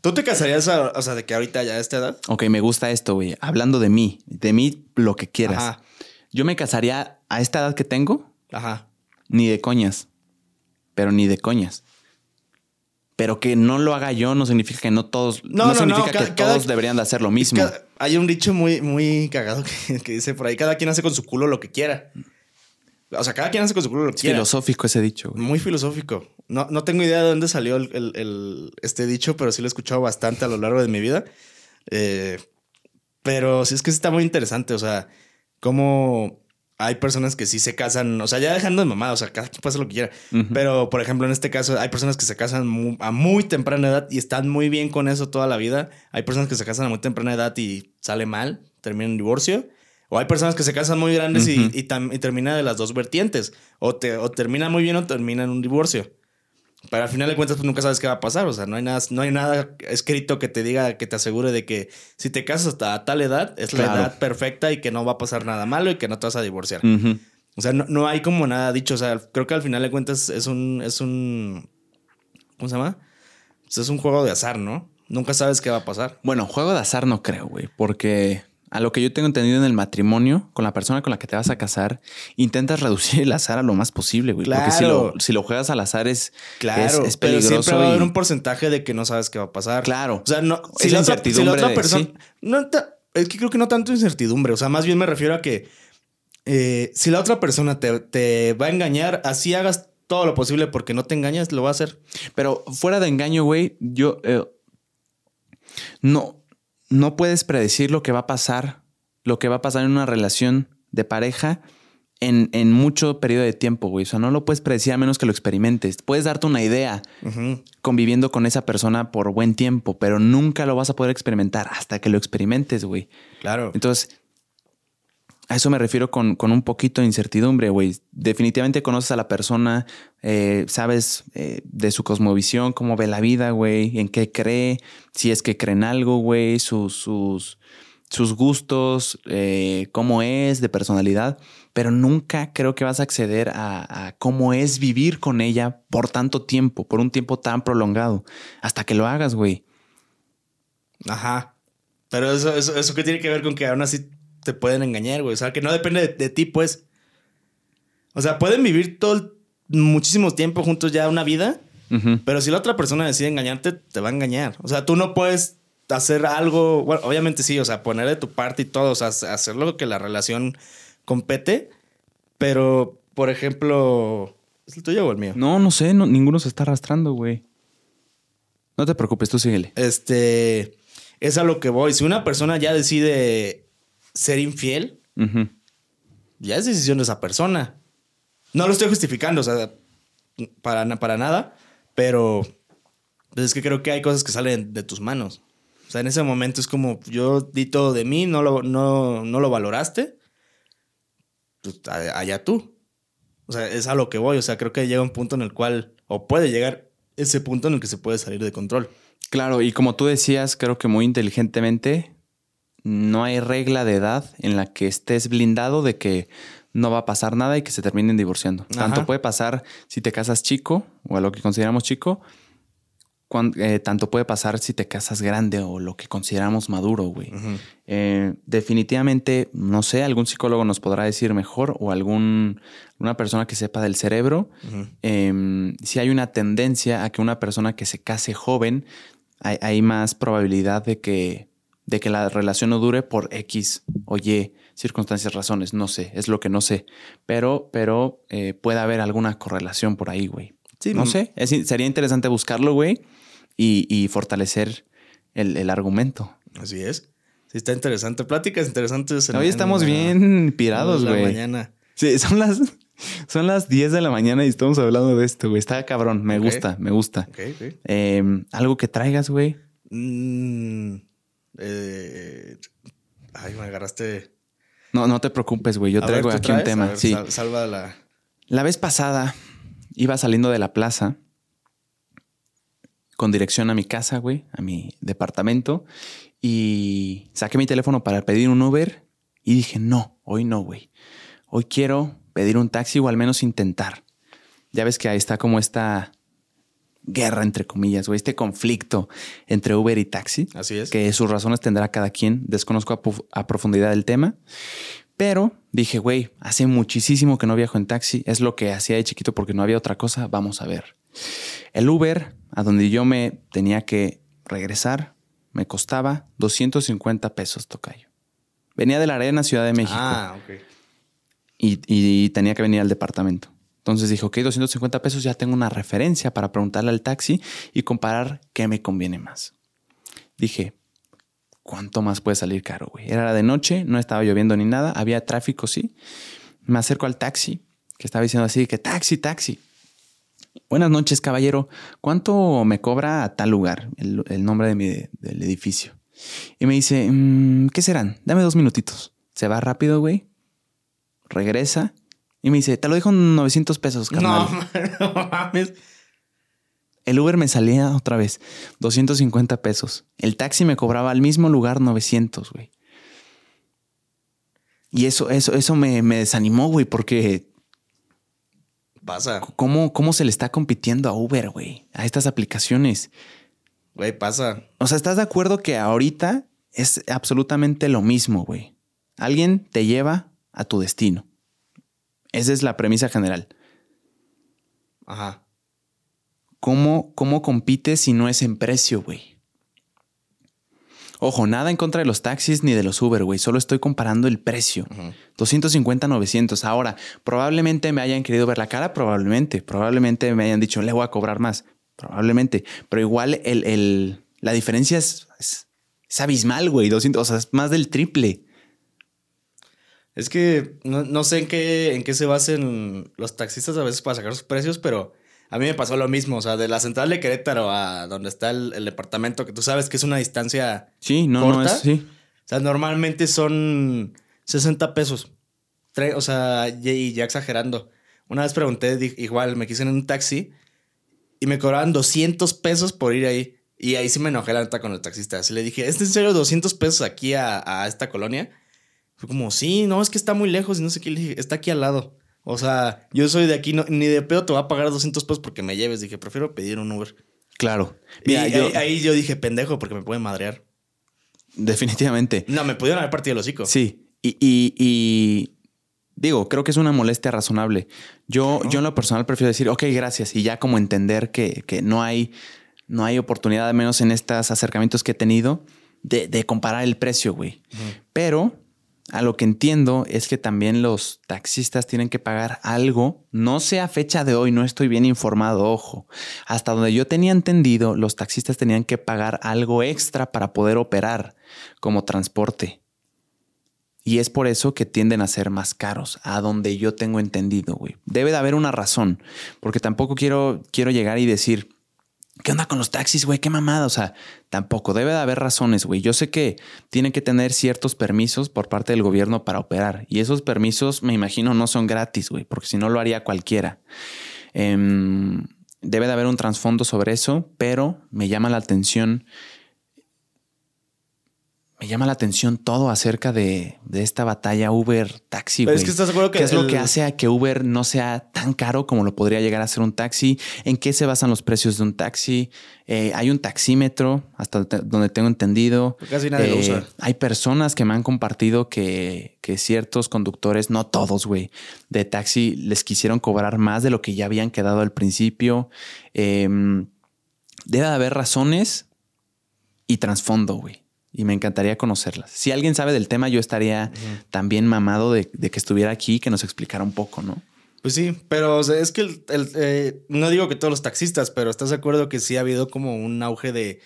¿Tú te casarías, a- o sea, de que ahorita ya a esta edad? Ok, me gusta esto, güey. Hablando de mí, de mí, lo que quieras. Ajá. Yo me casaría a esta edad que tengo, Ajá. ni de coñas. Pero ni de coñas. Pero que no lo haga yo no significa que no todos. No, No, no, no, significa ca- que cada- todos deberían de hacer lo mismo. Cada- hay un dicho muy, muy cagado que, que dice por ahí: cada quien hace con su culo lo que quiera. O sea, cada quien hace con su culo lo que Es quiera. filosófico ese dicho, güey. Muy filosófico. No, no tengo idea de dónde salió el, el- el- este dicho, pero sí lo he escuchado bastante a lo largo de mi vida. Eh, pero sí es que está muy interesante. O sea, cómo hay personas que sí se casan. O sea, ya dejando de mamá, o sea, cada quien pasa lo que quiera. Pero, por ejemplo, en este caso, hay personas que se casan mu- a muy temprana edad y están muy bien con eso toda la vida. Hay personas que se casan a muy temprana edad y sale mal, termina en divorcio. O hay personas que se casan muy grandes y- termina de las dos vertientes. O, te, o termina muy bien o termina en un divorcio. Pero al final de cuentas, pues nunca sabes qué va a pasar. O sea, no hay nada, no hay nada escrito que te diga, que te asegure de que si te casas hasta a tal edad, es la edad perfecta y que no va a pasar nada malo y que no te vas a divorciar. O sea, no, no hay como nada dicho. O sea, creo que al final de cuentas es un. Es un ¿Cómo se llama? Pues es un juego de azar, ¿no? Nunca sabes qué va a pasar. Bueno, juego de azar no creo, güey, porque a lo que yo tengo entendido en el matrimonio, con la persona con la que te vas a casar, intentas reducir el azar a lo más posible, güey. Porque si Claro. lo, si lo juegas al azar es, Claro, es, es pero peligroso. siempre va a haber y- un porcentaje de que no sabes qué va a pasar. Claro. O sea, no. Si la, otra, si la otra de- persona. sí. No ta- es que creo que no tanto incertidumbre. O sea, más bien me refiero a que eh, si la otra persona te, te va a engañar, así hagas todo lo posible porque no te engañas, lo va a hacer. Pero fuera de engaño, güey, yo eh, no, no puedes predecir lo que va a pasar, lo que va a pasar en una relación de pareja en, en mucho periodo de tiempo, güey. O sea, no lo puedes predecir a menos que lo experimentes. Puedes darte una idea conviviendo con esa persona por buen tiempo, pero nunca lo vas a poder experimentar hasta que lo experimentes, güey. Claro. Entonces, a eso me refiero con, con un poquito de incertidumbre, güey. Definitivamente conoces a la persona, eh, sabes eh, de su cosmovisión, cómo ve la vida, güey, en qué cree, si es que cree en algo, güey, sus, sus, sus gustos, eh, cómo es de personalidad, pero nunca creo que vas a acceder a, cómo es vivir con ella por tanto tiempo, por un tiempo tan prolongado, hasta que lo hagas, güey. Ajá. Pero eso, eso, eso qué tiene que ver con que aún así te pueden engañar, güey. O sea, que no depende de, de ti, pues. O sea, pueden vivir todo el- muchísimo tiempo juntos ya una vida, pero si la otra persona decide engañarte, te va a engañar. O sea, tú no puedes hacer algo, bueno, obviamente sí, o sea, poner de tu parte y todo, o sea, hacer lo que la relación compete, pero, por ejemplo, ¿es el tuyo o el mío? No, no sé, no- ninguno se está arrastrando, güey. No te preocupes, tú síguele. Este, es a lo que voy. Si una persona ya decide ser infiel, ya es decisión de esa persona. No lo estoy justificando, o sea, para, para nada, pero pues es que creo que hay cosas que salen de tus manos. O sea, en ese momento es como, yo di todo de mí, no lo, no, no lo valoraste, pues allá tú. O sea, es a lo que voy, o sea, creo que llega un punto en el cual, o puede llegar ese punto en el que se puede salir de control. Claro, y como tú decías, creo que muy inteligentemente, no hay regla de edad en la que estés blindado de que no va a pasar nada y que se terminen divorciando. Ajá. Tanto puede pasar si te casas chico o a lo que consideramos chico, eh, tanto puede pasar si te casas grande o lo que consideramos maduro, güey. Eh, definitivamente, no sé, algún psicólogo nos podrá decir mejor o algún una persona que sepa del cerebro. Eh, si hay una tendencia a que una persona que se case joven, hay, hay más probabilidad de que, de que la relación no dure por X o Y circunstancias, razones. No sé, es lo que no sé. Pero, pero eh, puede haber alguna correlación por ahí, güey. Sí, No sé, es- sería interesante buscarlo, güey, y, y fortalecer el, el argumento. Así es. Sí, está interesante. Pláticas interesantes. en- Hoy en estamos la- bien pirados, güey. mañana. Sí, son las, son las 10 de la mañana y estamos hablando de esto, güey. Está cabrón, me gusta, me gusta. Ok, ok. Eh, algo que traigas, güey. Mm, eh, ay, me agarraste. No, no te preocupes, güey. Yo A traigo ¿tú aquí un traes? Tema. ver, sí. sal- salva la. La vez pasada iba saliendo de la plaza con dirección a mi casa, güey, a mi departamento, y saqué mi teléfono para pedir un Uber y dije, no, hoy no, güey. Hoy quiero pedir un taxi o al menos intentar. Ya ves que ahí está como esta guerra, entre comillas, güey, este conflicto entre Uber y taxi. Así es. que sus razones tendrá cada quien. Desconozco a, profundidad el tema. Pero dije, güey, hace muchísimo que no viajo en taxi. Es lo que hacía de chiquito porque no había otra cosa. Vamos a ver. El Uber, a donde yo me tenía que regresar, me costaba 250 pesos, tocayo. Venía de la Arena, Ciudad de México. Ah, ok. y, y tenía que venir al departamento. Entonces dijo, ok, 250 pesos, ya tengo una referencia para preguntarle al taxi y comparar qué me conviene más. Dije, ¿cuánto más puede salir caro, güey? Era de noche, no estaba lloviendo ni nada, había tráfico, sí. Me acerco al taxi, que estaba diciendo así, que taxi, taxi. Buenas noches, caballero. ¿Cuánto me cobra a tal lugar? El, nombre de mi, del edificio. Y me dice, mm, ¿qué serán? Dame dos minutitos. Se va rápido, güey. Regresa y me dice, te lo dejo en 900 pesos, carnal. No, no mames. El Uber me salía otra vez 250 pesos. El taxi me cobraba al mismo lugar 900, güey. Y eso, eso, eso me, me desanimó, güey, porque Pasa. ¿Cómo, ¿Cómo se le está compitiendo a Uber, güey? A estas aplicaciones. Güey, pasa. O sea, ¿estás de acuerdo que ahorita es absolutamente lo mismo, güey? Alguien te lleva a tu destino. Esa es la premisa general. Ajá. ¿Cómo, cómo compites si no es en precio, güey? Ojo, nada en contra de los taxis ni de los Uber, güey. Solo estoy comparando el precio. 250, 900. Ahora, probablemente me hayan querido ver la cara, probablemente. Probablemente me hayan dicho, le voy a cobrar más. Probablemente. Pero igual el, la diferencia es, es, abismal, güey. 200, o sea, es más del triple. Es que no, sé en qué, en qué se basen los taxistas a veces para sacar sus precios, pero a mí me pasó lo mismo. O sea, de la central de Querétaro a donde está el, departamento, que tú sabes que es una distancia sí, no, corta. No es, sí. O sea, normalmente son 60 pesos. O sea, y ya exagerando. Una vez pregunté, igual me quise en un taxi y me cobraban 200 pesos por ir ahí. Y ahí sí me enojé la neta con el taxista. Así le dije, ¿es en serio 200 pesos aquí a, a esta colonia? Fue como, sí, no, es que está muy lejos y no sé qué. Le dije, está aquí al lado. O sea, yo soy de aquí, ni de pedo te va a pagar 200 pesos porque me lleves. Dije, prefiero pedir un Uber. Claro. y ahí, yo dije, pendejo, porque me pueden madrear. Definitivamente. No, me pudieron haber partido el hocico. Sí. Y, y, digo, creo que es una molestia razonable. Yo, yo en lo personal prefiero decir, ok, gracias. Y ya como entender que, que no hay, no hay oportunidad, al menos en estos acercamientos que he tenido, de, de comparar el precio, güey. Pero a lo que entiendo es que también los taxistas tienen que pagar algo, no sé a fecha de hoy, no estoy bien informado, ojo. Hasta donde yo tenía entendido, los taxistas tenían que pagar algo extra para poder operar como transporte. Y es por eso que tienden a ser más caros, a donde yo tengo entendido, güey. Debe de haber una razón, porque tampoco quiero, quiero llegar y decir, ¿Qué onda con los taxis, güey? Qué mamada. O sea, tampoco debe de haber razones, güey. Yo sé que tienen que tener ciertos permisos por parte del gobierno para operar. Y esos permisos, me imagino, no son gratis, güey, porque si no lo haría cualquiera. Em, debe de haber un trasfondo sobre eso, pero me llama la atención me llama la atención todo acerca de, esta batalla Uber-taxi. es que estás seguro que. ¿Qué es lo que hace a que Uber no sea tan caro como lo podría llegar a ser un taxi? ¿En qué se basan los precios de un taxi? Eh, hay un taxímetro, hasta donde tengo entendido. Casi nadie lo eh, usa. Hay personas que me han compartido que, que ciertos conductores, no todos, güey, de taxi les quisieron cobrar más de lo que ya habían quedado al principio. Em, debe de haber razones y trasfondo, güey y me encantaría conocerlas. Si alguien sabe del tema, yo estaría también mamado de, que estuviera aquí y que nos explicara un poco, ¿no? Pues sí, pero es que el, eh, no digo que todos los taxistas, pero ¿estás de acuerdo que sí ha habido como un auge de,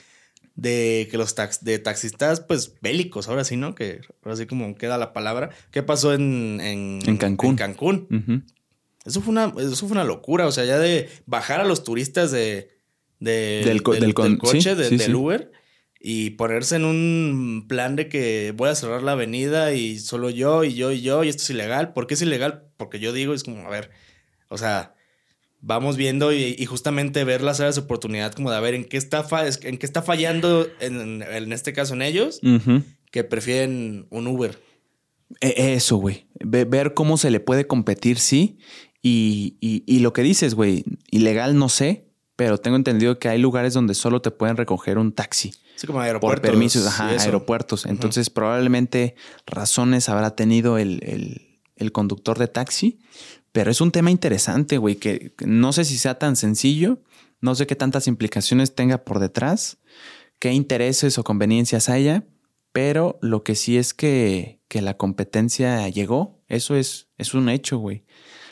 de que los tax, de taxistas, pues bélicos, ahora sí, ¿no? Que ahora sí como queda la palabra. ¿Qué pasó en, en, Cancún? En Cancún. Eso fue, una, eso fue una locura, o sea, ya de bajar a los turistas de, del, coche, del Uber y ponerse en un plan de que voy a cerrar la avenida y solo yo y yo y yo y esto es ilegal. ¿Por qué es ilegal? Porque yo digo, es como, a ver, o sea, vamos viendo y, justamente ver las áreas de oportunidad como de a ver en qué está, en qué está fallando, en, en este caso en ellos, que prefieren un Uber. E, eso, güey. Ver cómo se le puede competir, sí. Y, y, y lo que dices, güey, ilegal no sé, pero tengo entendido que hay lugares donde solo te pueden recoger un taxi. Sí, como aeropuertos. Por permisos, ajá, aeropuertos. Entonces, probablemente razones habrá tenido el, conductor de taxi, pero es un tema interesante, güey, que no sé si sea tan sencillo, no sé qué tantas implicaciones tenga por detrás, qué intereses o conveniencias haya, pero lo que sí es que, que la competencia llegó Eso es, es un hecho, güey.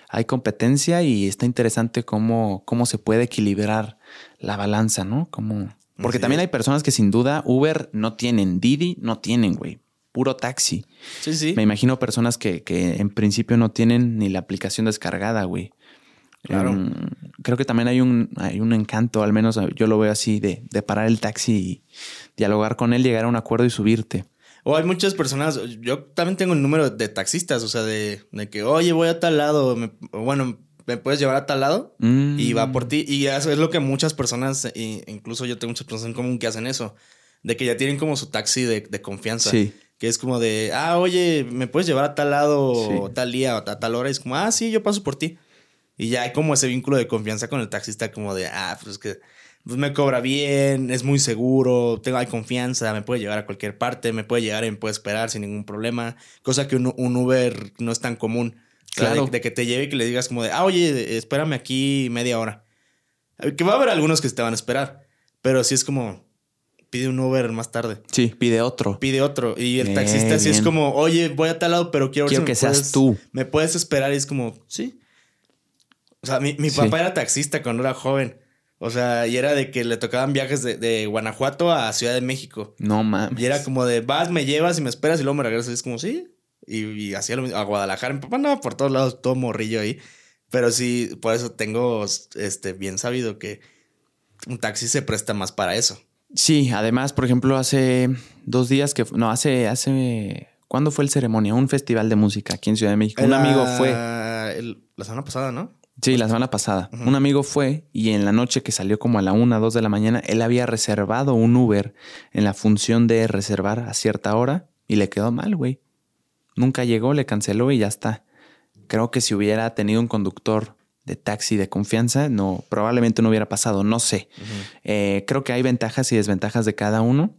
Hay competencia y está interesante cómo, cómo se puede equilibrar la balanza, ¿no? Como, porque también hay personas que sin duda Uber no tienen, Didi no tienen, güey. Puro taxi. Sí, sí. Me imagino personas que, que en principio no tienen ni la aplicación descargada, güey. Claro. Em, creo que también hay un, hay un encanto, al menos yo lo veo así, de, de parar el taxi y dialogar con él, llegar a un acuerdo y subirte. O hay muchas personas, yo también tengo el número de taxistas, o sea, de, de que, oye, voy a tal lado, me- bueno, me puedes llevar a tal lado y va por ti. Y eso es lo que muchas personas, incluso yo tengo muchas personas en común que hacen eso, de que ya tienen como su taxi de, de confianza. Sí. Que es como de, ah, oye, ¿me puedes llevar a tal lado, Sí. o tal día, o a tal hora? Y es como, ah, sí, yo paso por ti. Y ya hay como ese vínculo de confianza con el taxista, como de, ah, pues es que pues me cobra bien, es muy seguro, tengo, hay confianza, me puede llevar a cualquier parte, me puede llegar y me puede esperar sin ningún problema. Cosa que un, un Uber no es tan común. O sea, Claro. de, de que te lleve y que le digas como de, ah, oye, espérame aquí media hora. Que va a haber algunos que te van a esperar, pero sí es como, pide un Uber más tarde Sí, pide otro. pide otro. Y el Eh, taxista sí es bien. como, oye, voy a tal lado, pero quiero Quiero si que seas puedes- tú. Me puedes esperar y es como, sí. O sea, mi, mi Sí. papá era taxista cuando era joven. O sea, y era de que le tocaban viajes de, de Guanajuato a Ciudad de México. No mames. Y era como de, vas, me llevas y me esperas y luego me regresas. Y es como, sí. Y, y hacía lo mismo. A Guadalajara. Mi papá andaba por todos lados, todo morrillo ahí. Pero sí, por eso tengo este, bien sabido que un taxi se presta más para eso. Sí, además, por ejemplo, hace dos días que... No, hace... hace ¿Cuándo fue el ceremonia? Un festival de música aquí en Ciudad de México. Un La- amigo fue. el- la semana pasada, ¿no? Sí, la semana pasada. Un amigo fue y en la noche que salió como a la una, dos de la mañana, él había reservado un Uber en la función de reservar a cierta hora y le quedó mal, güey. Nunca llegó, le canceló y ya está. Creo que si hubiera tenido un conductor de taxi de confianza, no, probablemente no hubiera pasado, no sé. Eh, creo que hay ventajas y desventajas de cada uno.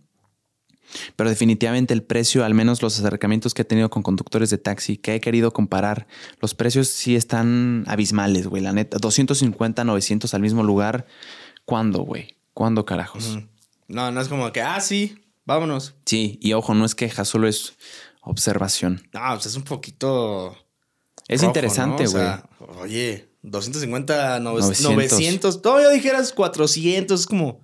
Pero definitivamente el precio, al menos los acercamientos que he tenido con conductores de taxi que he querido comparar, los precios sí están abismales, güey. La neta, 250, 900 al mismo lugar. ¿Cuándo, güey? ¿Cuándo, carajos? No, no es como que, ah, sí, vámonos. Sí, y ojo, no es queja, solo es observación. No, pues es un poquito. Es rojo, interesante, ¿no? O güey. sea, oye, 250, nove- 900. 900. Todavía dijeras 400, es como.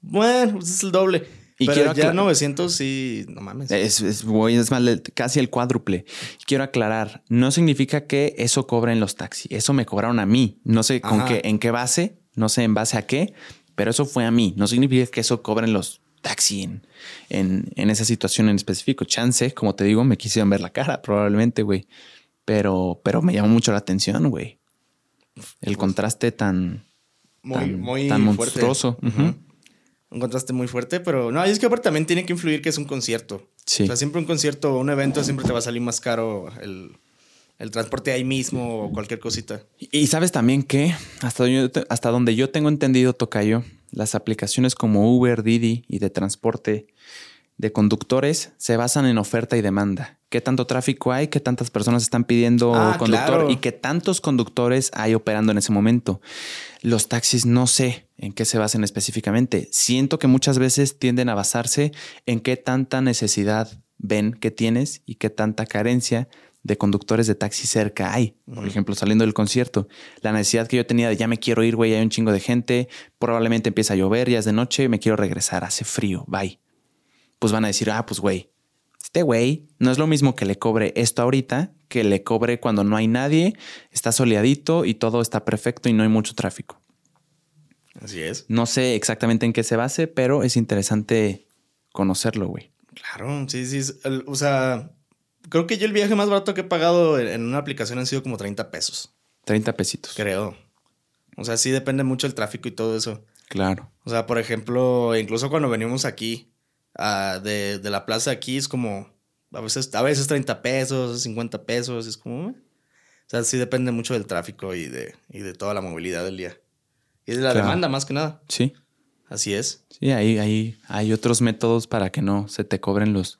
Bueno, pues es el doble. Y Pero quiero ya acla- 900, sí, no mames. Es, es, güey, es más, casi el cuádruple. Quiero aclarar, no significa que eso cobren los taxis. Eso me cobraron a mí. No sé con qué, en qué base, no sé en base a qué, pero eso fue a mí. No significa que eso cobren los taxis en, en, en esa situación en específico. Chance, como te digo, me quisieron ver la cara, probablemente, güey. Pero, pero me llamó mucho la atención, güey. El contraste tan, muy, tan, muy tan monstruoso. Un contraste muy fuerte, pero no, y es que aparte también tiene que influir que es un concierto. Sí. O sea, siempre un concierto o un evento siempre te va a salir más caro el, el transporte ahí mismo o cualquier cosita. Y sabes también que hasta, yo hasta donde yo tengo entendido, Tocayo, las aplicaciones como Uber, Didi y de transporte de conductores se basan en oferta y demanda. ¿Qué tanto tráfico hay? ¿Qué tantas personas están pidiendo Ah, conductor? claro. ¿Y qué tantos conductores hay operando en ese momento? Los taxis no sé en qué se basan específicamente. Siento que muchas veces tienden a basarse en qué tanta necesidad ven que tienes y qué tanta carencia de conductores de taxi cerca hay. Por ejemplo, saliendo del concierto, la necesidad que yo tenía de ya me quiero ir, güey, hay un chingo de gente, probablemente empieza a llover, ya es de noche, me quiero regresar, hace frío, bye. Pues van a decir, ah, pues güey, este güey no es lo mismo que le cobre esto ahorita que le cobre cuando no hay nadie, está soleadito y todo está perfecto y no hay mucho tráfico. Así es. No sé exactamente en qué se base, pero es interesante conocerlo, güey. Claro, sí, sí. o sea, creo que yo el viaje más barato que he pagado en, una aplicación han sido como 30 pesos, 30 pesitos. creo. O sea, sí depende mucho el tráfico y todo eso. Claro. O sea, por ejemplo, incluso cuando venimos aquí ah, de, de la plaza aquí es como a veces, a veces 30 pesos, 50 pesos, es como... eh. O sea, sí depende mucho del tráfico y de, y de toda la movilidad del día. Y de la Claro. demanda más que nada. Sí. Así es. Sí, ahí, ahí hay otros métodos para que no se te cobren los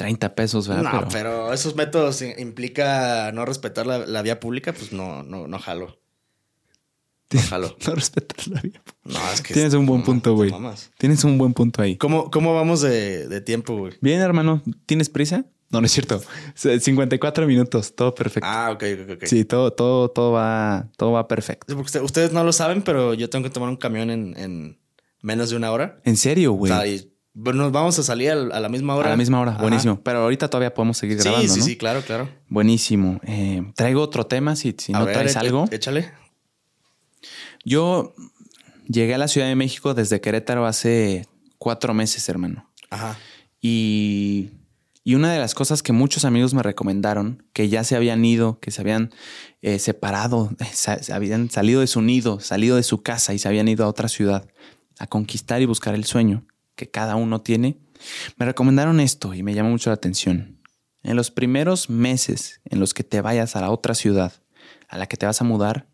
30 pesos, ¿verdad? No, pero... esos métodos implica no respetar la, la vía pública, pues no, no, no jalo. No jalo. no respetas la vida. No, es que... Tienes un buen punto, güey. Tienes un buen punto ahí. ¿Cómo, ¿Cómo vamos de, de tiempo, güey? Bien, hermano. ¿Tienes prisa? No, no es cierto. 54 minutos, todo perfecto. Ah, ok, ok, ok. Sí, todo, todo, todo va, todo va perfecto. Sí, porque usted- ustedes no lo saben, pero yo tengo que tomar un camión en, en menos de una hora. En serio, O güey. sea, y bueno, nos vamos a salir al- a, la misma hora. A la misma hora, Ajá. buenísimo. Pero ahorita todavía podemos seguir grabando, Sí, sí, ¿no? sí, claro, claro. Buenísimo. Eh, traigo otro tema, si, si no ver, traes algo. Échale. Yo llegué a la Ciudad de México desde Querétaro hace cuatro meses, hermano. Ajá. Y, y una de las cosas que muchos amigos me recomendaron, que ya se habían ido, que se habían eh, separado, sa- se habían salido de su nido, salido de su casa y se habían ido a otra ciudad a conquistar y buscar el sueño que cada uno tiene, me recomendaron esto y me llamó mucho la atención. En los primeros meses en los que te vayas a la otra ciudad a la que te vas a mudar,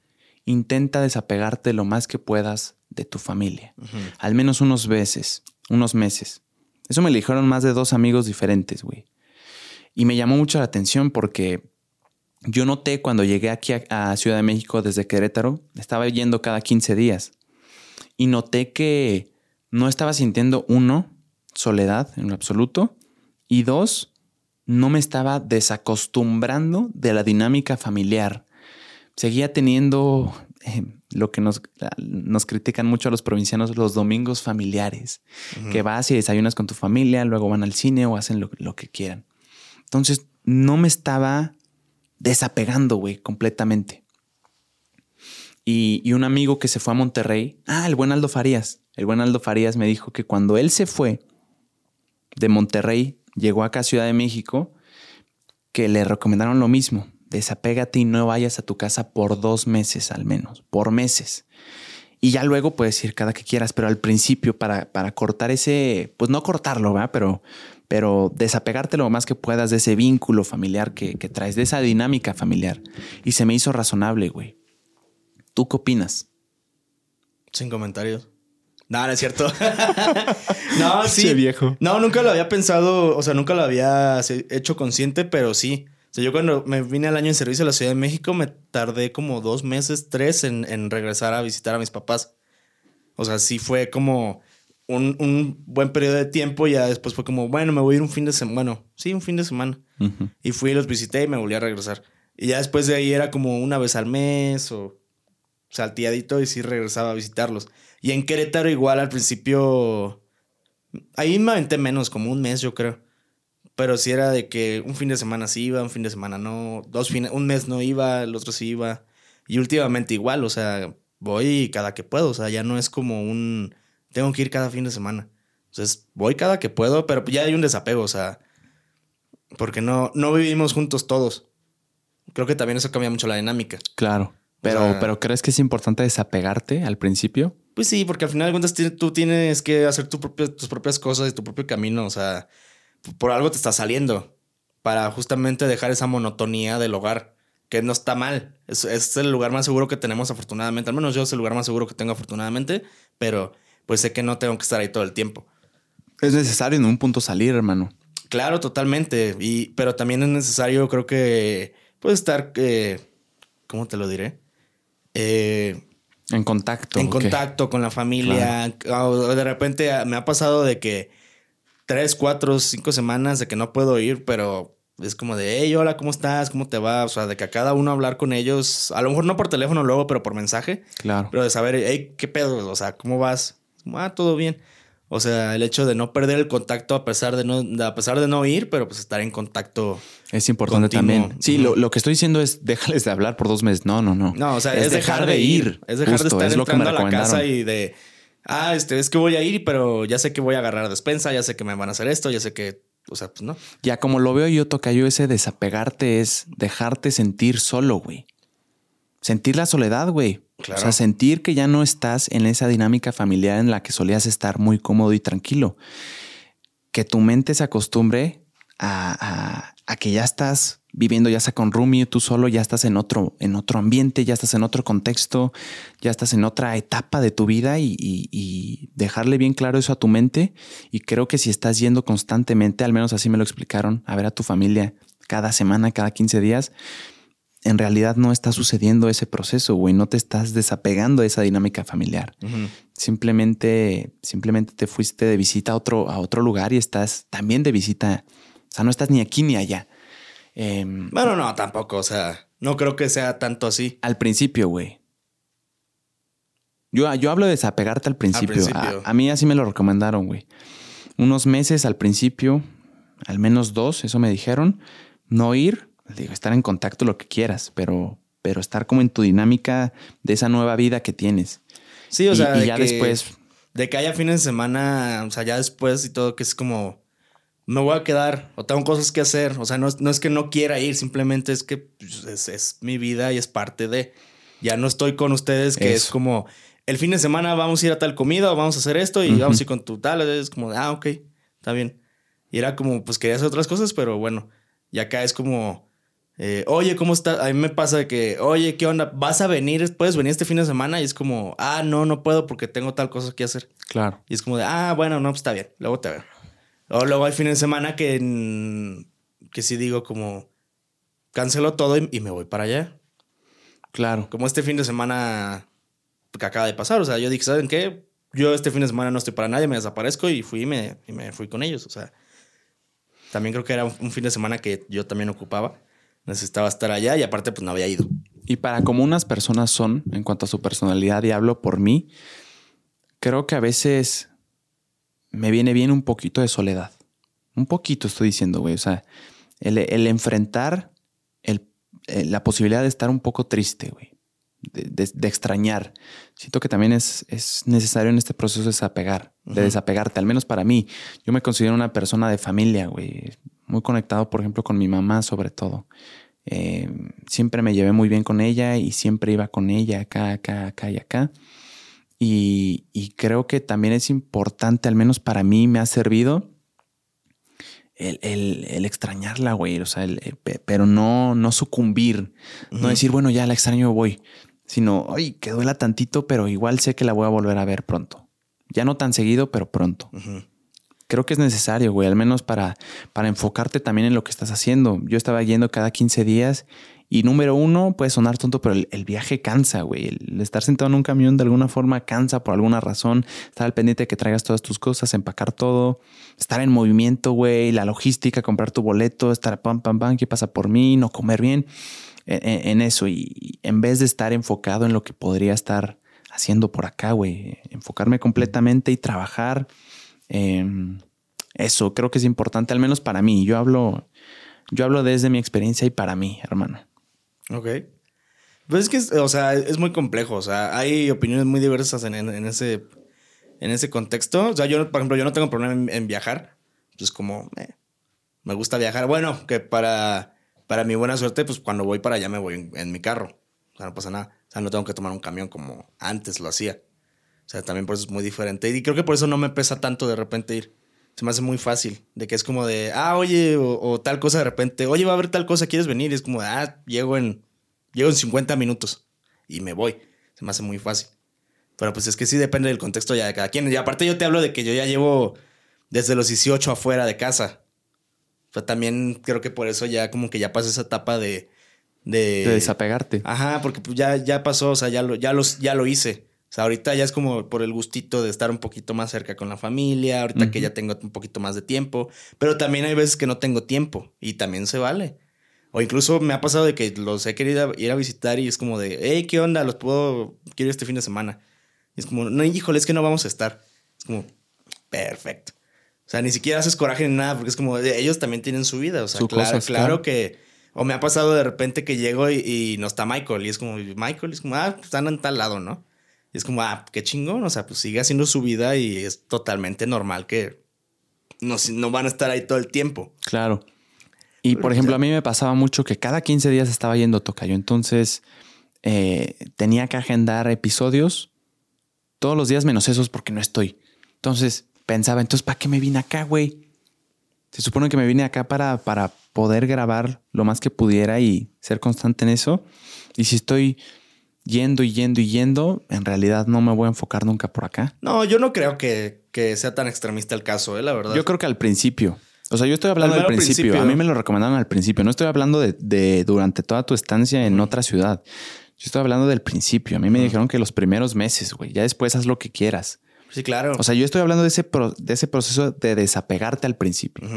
intenta desapegarte lo más que puedas de tu familia al menos unos meses, unos meses. Eso me lo dijeron más de dos amigos diferentes, güey. Y me llamó mucho la atención porque yo noté cuando llegué aquí a, a Ciudad de México desde Querétaro, estaba yendo cada 15 días. Y noté que no estaba sintiendo, uno, soledad en lo absoluto. Y dos, no me estaba desacostumbrando de la dinámica familiar. Seguía teniendo eh, lo que nos, nos critican mucho a los provincianos, los domingos familiares, que vas y desayunas con tu familia, luego van al cine o hacen lo, lo que quieran. Entonces, no me estaba desapegando, güey, completamente. Y, y un amigo que se fue a Monterrey, ah, el buen Aldo Farías, el buen Aldo Farías me dijo que cuando él se fue de Monterrey, llegó acá a Ciudad de México, que le recomendaron lo mismo, desapégate y no vayas a tu casa por dos meses al menos, por meses. Y ya luego puedes ir cada que quieras, pero al principio para, para cortar ese, pues no cortarlo, ¿verdad? Pero, pero desapegarte lo más que puedas de ese vínculo familiar que, que traes, de esa dinámica familiar. Y se me hizo razonable, güey. ¿Tú qué opinas? Sin comentarios. No, no es cierto. no, Che sí. viejo. No, nunca lo había pensado, o sea, nunca lo había hecho consciente, pero sí. O sea, yo cuando me vine al año en servicio a la Ciudad de México, me tardé como dos meses, tres, en, en regresar a visitar a mis papás. O sea, sí fue como un, un buen periodo de tiempo. Ya después fue como, bueno, me voy a ir un fin de semana. Bueno, sí, un fin de semana. Ujú. Y fui, los visité y me volví a regresar. Y ya después de ahí era como una vez al mes o salteadito y sí regresaba a visitarlos. Y en Querétaro igual al principio... Ahí me aventé menos, como un mes yo creo. Pero sí era de que un fin de semana sí iba, un fin de semana no. Dos fines, un mes no iba, el otro sí iba. Y últimamente igual, o sea, voy cada que puedo. O sea, ya no es como un... Tengo que ir cada fin de semana. Entonces, voy cada que puedo, pero ya hay un desapego, o sea... Porque no, no vivimos juntos todos. Creo que también eso cambia mucho la dinámica. Claro. Pero, sea- pero ¿crees que es importante desapegarte al principio? Pues sí, porque al final de cuentas tú tienes que hacer tu propio- tus propias cosas y tu propio camino. O sea, por algo te está saliendo. Para justamente dejar esa monotonía del hogar. Que no está mal. Es, es el lugar más seguro que tenemos afortunadamente. Al menos yo es el lugar más seguro que tengo afortunadamente. Pero pues sé que no tengo que estar ahí todo el tiempo. Es necesario en un punto salir, hermano. Claro, totalmente. Y, pero también es necesario, creo que, pues estar, eh, ¿cómo te lo diré? Eh, En contacto. en contacto con la familia. De repente ah, me ha pasado de que tres, cuatro, cinco semanas de que no puedo ir, pero es como de, hey, hola, ¿cómo estás? ¿Cómo te va? O sea, de que a cada uno hablar con ellos, a lo mejor no por teléfono luego, pero por mensaje, Claro. pero de saber, hey, ¿qué pedo? O sea, ¿cómo vas? Ah, todo bien. O sea, el hecho de no perder el contacto a pesar de no, a pesar de no ir, pero pues estar en contacto. Es importante Continuo. también. Sí, lo, lo que estoy diciendo es déjales de hablar por dos meses. No, no, no. No, o sea, es, dejar, de ir. Es dejar Justo, de estar es lo que me entrando a la casa y de, ah, este, es que voy a ir, pero ya sé que voy a agarrar despensa, ya sé que me van a hacer esto, ya sé que, o sea, pues no. Ya como lo veo yo, Tocayo, ese desapegarte es dejarte sentir solo, güey. Sentir la soledad, güey. Claro. O sea, sentir que ya no estás en esa dinámica familiar en la que solías estar muy cómodo y tranquilo. Que tu mente se acostumbre a, a- a que ya estás viviendo, ya sea con Rumi, tú solo, ya estás en otro, en otro ambiente, ya estás en otro contexto, ya estás en otra etapa de tu vida y, y- y dejarle bien claro eso a tu mente. Y creo que si estás yendo constantemente, al menos así me lo explicaron, a ver a tu familia cada semana, cada 15 días, en realidad no está sucediendo ese proceso, güey. No te estás desapegando de esa dinámica familiar. Simplemente, simplemente te fuiste de visita a otro, a otro lugar y estás también de visita sea, no estás ni aquí ni allá. Em, Bueno, no, tampoco. O sea, no creo que sea tanto así. al principio, güey. Yo, yo hablo de desapegarte al principio. principio. A, a mí así me lo recomendaron, güey. Unos meses al principio, al menos dos, eso me dijeron. No ir, digo, estar en contacto lo que quieras, pero, pero estar como en tu dinámica de esa nueva vida que tienes. Sí, o Y- sea, y de ya que- después, De que haya fines de semana, o sea, ya después y todo, que es como, me voy a quedar o tengo cosas que hacer. O sea, no, es- no es que no quiera ir, simplemente es que pues, es, es mi vida y es parte de. Ya no estoy con ustedes, que es como, el fin de semana vamos a ir a tal comida o vamos a hacer esto y vamos a ir con tu tal. Es como, ah, ok, está bien. Y era como, pues quería hacer otras cosas, pero bueno, y acá es como, eh, oye, ¿cómo está? A mí me pasa de que, oye, ¿qué onda? ¿Vas a venir? ¿Puedes venir este fin de semana? Y es como, ah, no, no puedo porque tengo tal cosa que hacer. claro. Y es como de, ah, bueno, no, pues está bien, luego te veo. O luego hay fines de semana que, mm, que sí digo como, cancelo todo y, y me voy para allá. Claro. Como este fin de semana que acaba de pasar. O sea, yo dije, ¿saben qué? Yo este fin de semana no estoy para nadie, me desaparezco y fui y me, y me fui con ellos. O sea, también creo que era un, un fin de semana que yo también ocupaba. Necesitaba estar allá y aparte pues no había ido. Y para como unas personas son, en cuanto a su personalidad, y hablo por mí, creo que a veces me viene bien un poquito de soledad. Un poquito estoy diciendo, güey. O sea, el, el enfrentar el- el- la posibilidad de estar un poco triste, güey. De, de- de extrañar. Siento que también es, es necesario en este proceso desapegar, de desapegarte, al menos para mí. Yo me considero una persona de familia, güey. Muy conectado, por ejemplo, con mi mamá, sobre todo. Eh, siempre me llevé muy bien con ella y siempre iba con ella acá, acá, acá y acá. Y, y creo que también es importante, al menos para mí me ha servido el, el- el extrañarla, güey. O sea, el- el- pe- pero no, no sucumbir. No decir, bueno, ya la extraño, voy. Sino, ay, que duela tantito, pero igual sé que la voy a volver a ver pronto. Ya no tan seguido, pero pronto. Creo que es necesario, güey, al menos para, para enfocarte también en lo que estás haciendo. Yo estaba yendo cada 15 días y número uno, puede sonar tonto, pero el, viaje cansa, güey. El estar sentado en un camión de alguna forma cansa por alguna razón. Estar al pendiente de que traigas todas tus cosas, empacar todo, estar en movimiento, güey, la logística, comprar tu boleto, estar pam, pam, pam, ¿qué pasa por mí? No comer bien en, en- en eso. Y, y en vez de estar enfocado en lo que podría estar haciendo por acá, güey, enfocarme completamente y trabajar. Em, eso creo que es importante, al menos para mí. Yo hablo, yo hablo desde mi experiencia y para mí, hermano. Ok. Pues es que, o sea, es muy complejo. O sea, hay opiniones muy diversas en, ese, en ese contexto. O sea, yo, por ejemplo, yo no tengo problema en, viajar. Pues como, eh, me gusta viajar. Bueno, que para, para mi buena suerte, pues cuando voy para allá me voy en mi carro. O sea, no pasa nada. O sea, no tengo que tomar un camión como antes lo hacía. O sea, también por eso es muy diferente. Y creo que por eso no me pesa tanto de repente ir. Se me hace muy fácil. De que es como de, ah, oye, o, o tal cosa de repente, oye, va a haber tal cosa, ¿quieres venir? Y es como de, ah, llego en, llego en 50 minutos y me voy. Se me hace muy fácil. Pero pues es que sí depende del contexto ya de cada quien. Y aparte yo te hablo de que yo ya llevo desde los 18 afuera de casa. O sea, también creo que por eso ya como que ya pasé esa etapa de... De, De desapegarte. Ajá, porque pues ya, ya pasó, o sea, ya lo, ya, los, ya lo hice. Sea, ahorita ya es como por el gustito de estar un poquito más cerca con la familia, ahorita que Ujú. ya tengo un poquito más de tiempo, pero también hay veces que no tengo tiempo y también se vale. O incluso me ha pasado de que los he querido ir a visitar y es como de, hey, ¿qué onda? Los puedo, quiero ir este fin de semana. Y es como, no, híjole, es que no vamos a estar. Es como, perfecto. O sea, ni siquiera haces coraje ni nada porque es como, ellos también tienen su vida. O sea, Sus claro, cosas, claro claro. que... O me ha pasado de repente que llego y, y no está Michael. Y es como, Michael, es como, ah, están en tal lado, ¿no? Es como, ah, qué chingón. O sea, pues sigue haciendo su vida y es totalmente normal que no, no van a estar ahí todo el tiempo. Claro. Y por ejemplo, a mí me pasaba mucho que cada 15 días estaba yendo Tocayo. Entonces eh, tenía que agendar episodios todos los días menos esos porque no estoy. Entonces pensaba, entonces, ¿para qué me vine acá, güey? Se supone que me vine acá para, para poder grabar lo más que pudiera y ser constante en eso. Y si estoy yendo y yendo y yendo, en realidad no me voy a enfocar nunca por acá. No, yo no creo que, que sea tan extremista el caso, ¿eh? La verdad. Yo creo que al principio. O sea, yo estoy hablando Al principio. principio. A mí me lo recomendaron al principio. No estoy hablando de, de durante toda tu estancia en otra ciudad. Yo estoy hablando del principio. A mí me dijeron que los primeros meses, güey. Ya después haz lo que quieras. Sí, claro. O sea, yo estoy hablando de ese, pro- de ese proceso de desapegarte al principio.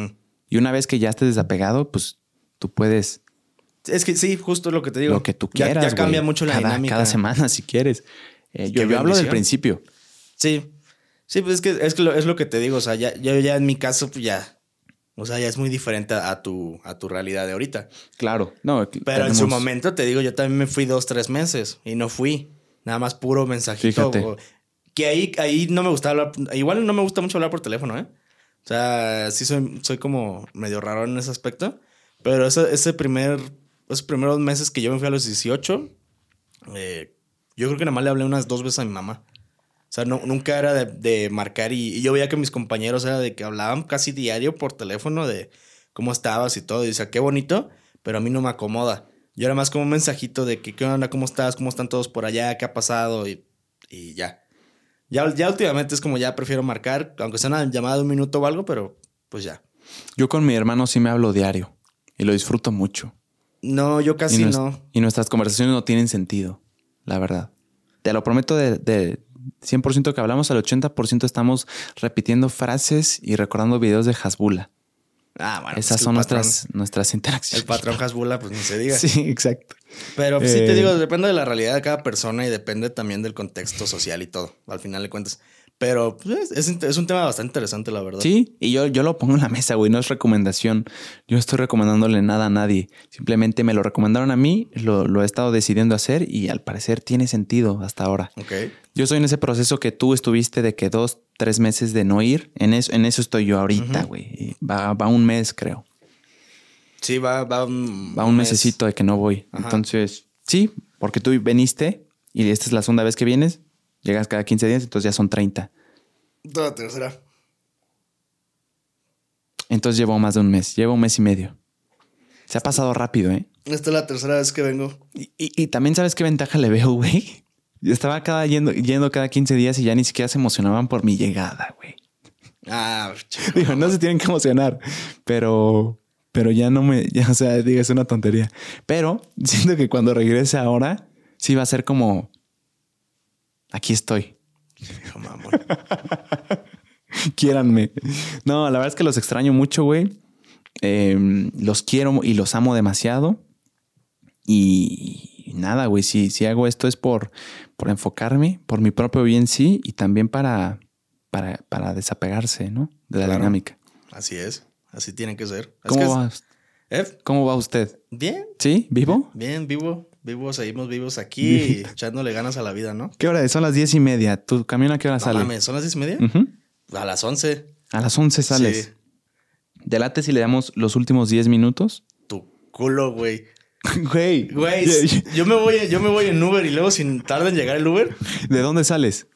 Y una vez que ya estés desapegado, pues tú puedes Es que sí, justo lo que te digo. lo que tú quieras. Ya, cambia mucho la cada, dinámica. Cada semana, si quieres. Eh, yo, hablo del principio. Sí. Sí, pues es que, es que lo, es lo que te digo. O sea, ya, yo ya en mi caso, pues ya. O sea, ya es muy diferente a tu, a tu realidad de ahorita. Claro. No, Pero en su momento, te digo, yo también me fui dos, tres meses y no fui. Nada más puro mensajito. Fíjate. que ahí, ahí no me gustaba hablar. Igual no me gusta mucho hablar por teléfono, ¿eh? O sea, sí soy, soy como medio raro en ese aspecto. Pero ese, ese primer, esos primeros meses que yo me fui a los 18, eh, yo creo que nada más le hablé unas dos veces a mi mamá. O sea, nunca era de, marcar y, y yo veía que mis compañeros era de que hablaban casi diario por teléfono de cómo estabas y todo. Y decía, qué bonito, pero a mí no me acomoda. Yo era más como un mensajito de que, ¿qué onda? ¿Cómo estás? ¿Cómo están todos por allá? ¿Qué ha pasado? Y, y ya. ya. Ya últimamente es como ya prefiero marcar, aunque sea una llamada de un minuto o algo, pero pues ya. Yo con mi hermano sí me hablo diario y lo disfruto mucho. No, yo casi y, no. y nuestras conversaciones no tienen sentido, la verdad. Te lo prometo de, de 100% que hablamos, al 80% estamos repitiendo frases y recordando videos de Hasbula. Ah, bueno. Esas es que son patrón- nuestras, nuestras interacciones. El patrón Hasbula, pues ni se diga. Sí, exacto. Pero pues, sí Eh, te digo, depende de la realidad de cada persona y depende también del contexto social y todo, al final de cuentas. Pero pues, es, es un tema bastante interesante, la verdad. Sí, y yo, yo lo pongo en la mesa, güey, no es recomendación. Yo no estoy recomendándole nada a nadie. Simplemente me lo recomendaron a mí, lo, lo he estado decidiendo hacer y al parecer tiene sentido hasta ahora. Ok. Yo estoy en ese proceso que tú estuviste de que dos, tres meses de no ir. En eso, en eso estoy yo ahorita, güey. Va, va un mes, creo. Sí, va, va un, Va un mes. mesecito de que no voy. Ajá. Entonces, sí, porque tú veniste y esta es la segunda vez que vienes. Llegas cada 15 días, entonces ya son 30. Toda tercera. Entonces llevo más de un mes, llevo un mes y medio. Se ha pasado rápido, ¿eh? Esta es la tercera vez que vengo. Y, y- y también sabes qué ventaja le veo, güey. Yo estaba cada yendo, yendo cada 15 días y ya ni siquiera se emocionaban por mi llegada, güey. Ah, chico. Digo, no se tienen que emocionar, pero, pero ya no me, ya, o sea, digo, es una tontería. Pero siento que cuando regrese ahora, sí va a ser como, aquí estoy, Hijo mamón. quiéranme. No, la verdad es que los extraño mucho, güey. Eh, los quiero y los amo demasiado. Y nada, güey, si, si hago esto es por, por enfocarme, por mi propio bien, sí, y también para, para, para desapegarse, ¿no? De la Claro. dinámica. Así es. Así tiene que ser. Es ¿Cómo que es- va, ¿Eh? ¿Cómo va usted? Bien, ¿Sí? ¿Vivo? bien, vivo. Vivo, seguimos vivos aquí y echándole ganas a la vida, ¿no? ¿Qué hora es? Son las diez y media. ¿Tu camión a qué hora No sale? mames, ¿son las diez y media? A las once. A las once sales. Sí. Delate si le damos los últimos 10 minutos. Tu culo, güey. Güey. Güey, yo me voy, yo me voy en Uber y luego sin tarda en llegar el Uber, ¿De dónde sales?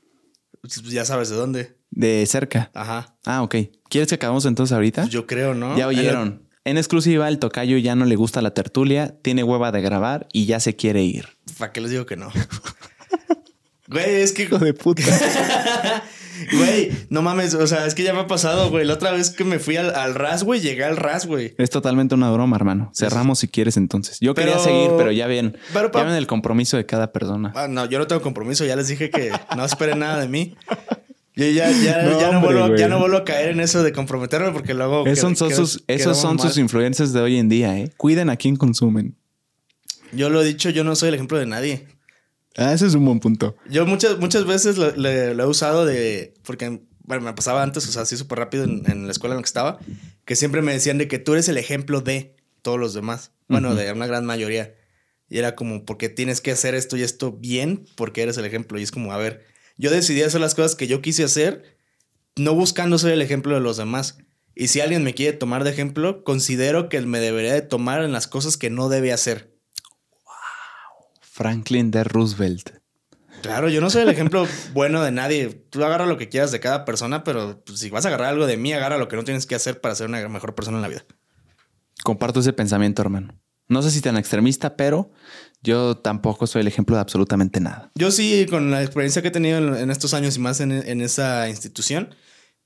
pues ya sabes de dónde. De cerca. Ajá. Ah, ok. ¿Quieres que acabemos entonces ahorita? Pues yo creo, ¿no? Ya oyeron. En exclusiva, el tocayo ya no le gusta la tertulia, tiene hueva de grabar y ya se quiere ir. ¿Para qué les digo que no? Güey, es que, Hijo de puta. güey, no mames, o sea, es que ya me ha pasado, güey. La otra vez que me fui al, al RAS, güey, llegué al RAS, güey. es totalmente una broma, hermano. Cerramos si quieres entonces. Yo quería seguir, pero ya ven. Pero, pa- ya ven el compromiso de cada persona. Ah, no, yo no tengo compromiso, ya les dije que no esperen nada de mí. Yo ya, ya, No, ya, no hombre, vuelvo, ya no vuelvo a caer en eso de comprometerme porque luego. Esos son, sus, esos son sus mal. influencias de hoy en día, ¿eh? Cuiden a quién consumen. Yo lo he dicho, yo no soy el ejemplo de nadie. Ah, ese es un buen punto. Yo muchas, muchas veces lo, he usado de. Porque, bueno, me pasaba antes, o sea, así súper rápido en, en la escuela en la que estaba, que siempre me decían de que tú eres el ejemplo de todos los demás. Bueno, de una gran mayoría. Y era como, porque tienes que hacer esto y esto bien, porque eres el ejemplo. Y es como, a ver, yo decidí hacer las cosas que yo quise hacer, no buscando ser el ejemplo de los demás. Y si alguien me quiere tomar de ejemplo, considero que me debería de tomar en las cosas que no debe hacer. Franklin D. Roosevelt. Claro, yo no soy el ejemplo bueno de nadie. Tú agarra lo que quieras de cada persona, pero pues, si vas a agarrar algo de mí, agarra lo que no tienes que hacer para ser una mejor persona en la vida. Comparto ese pensamiento, hermano. No sé si tan extremista, pero yo tampoco soy el ejemplo de absolutamente nada. Yo sí, con la experiencia que he tenido en, en estos años y más en, en esa institución,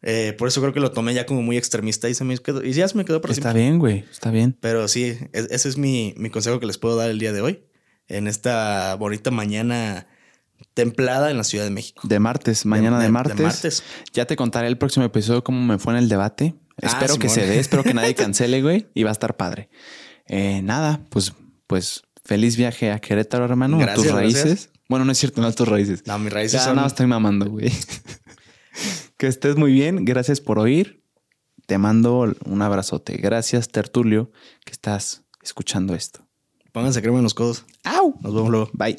eh, por eso creo que lo tomé ya como muy extremista y se me quedó, y ya se me quedó por Está siempre. bien, güey. Está bien. Pero sí, es- ese es mi, mi consejo que les puedo dar el día de hoy, en esta bonita mañana templada en la Ciudad de México. De martes, mañana de, martes. De martes. Ya te contaré el próximo episodio cómo me fue en el debate. Ah, espero que se dé, espero que nadie cancele, güey, y va a estar padre. Eh, nada, pues, pues feliz viaje a Querétaro, hermano, a Gracias, tus raíces. gracias. Bueno, no es cierto, no a tus raíces. No, mis raíces Ya, son... no, estoy mamando, güey. que estés muy bien. Gracias por oír. Te mando un abrazote. Gracias, Tertulio, que estás escuchando esto. Pónganse crema en los codos. ¡Au! Nos vemos luego. Bye.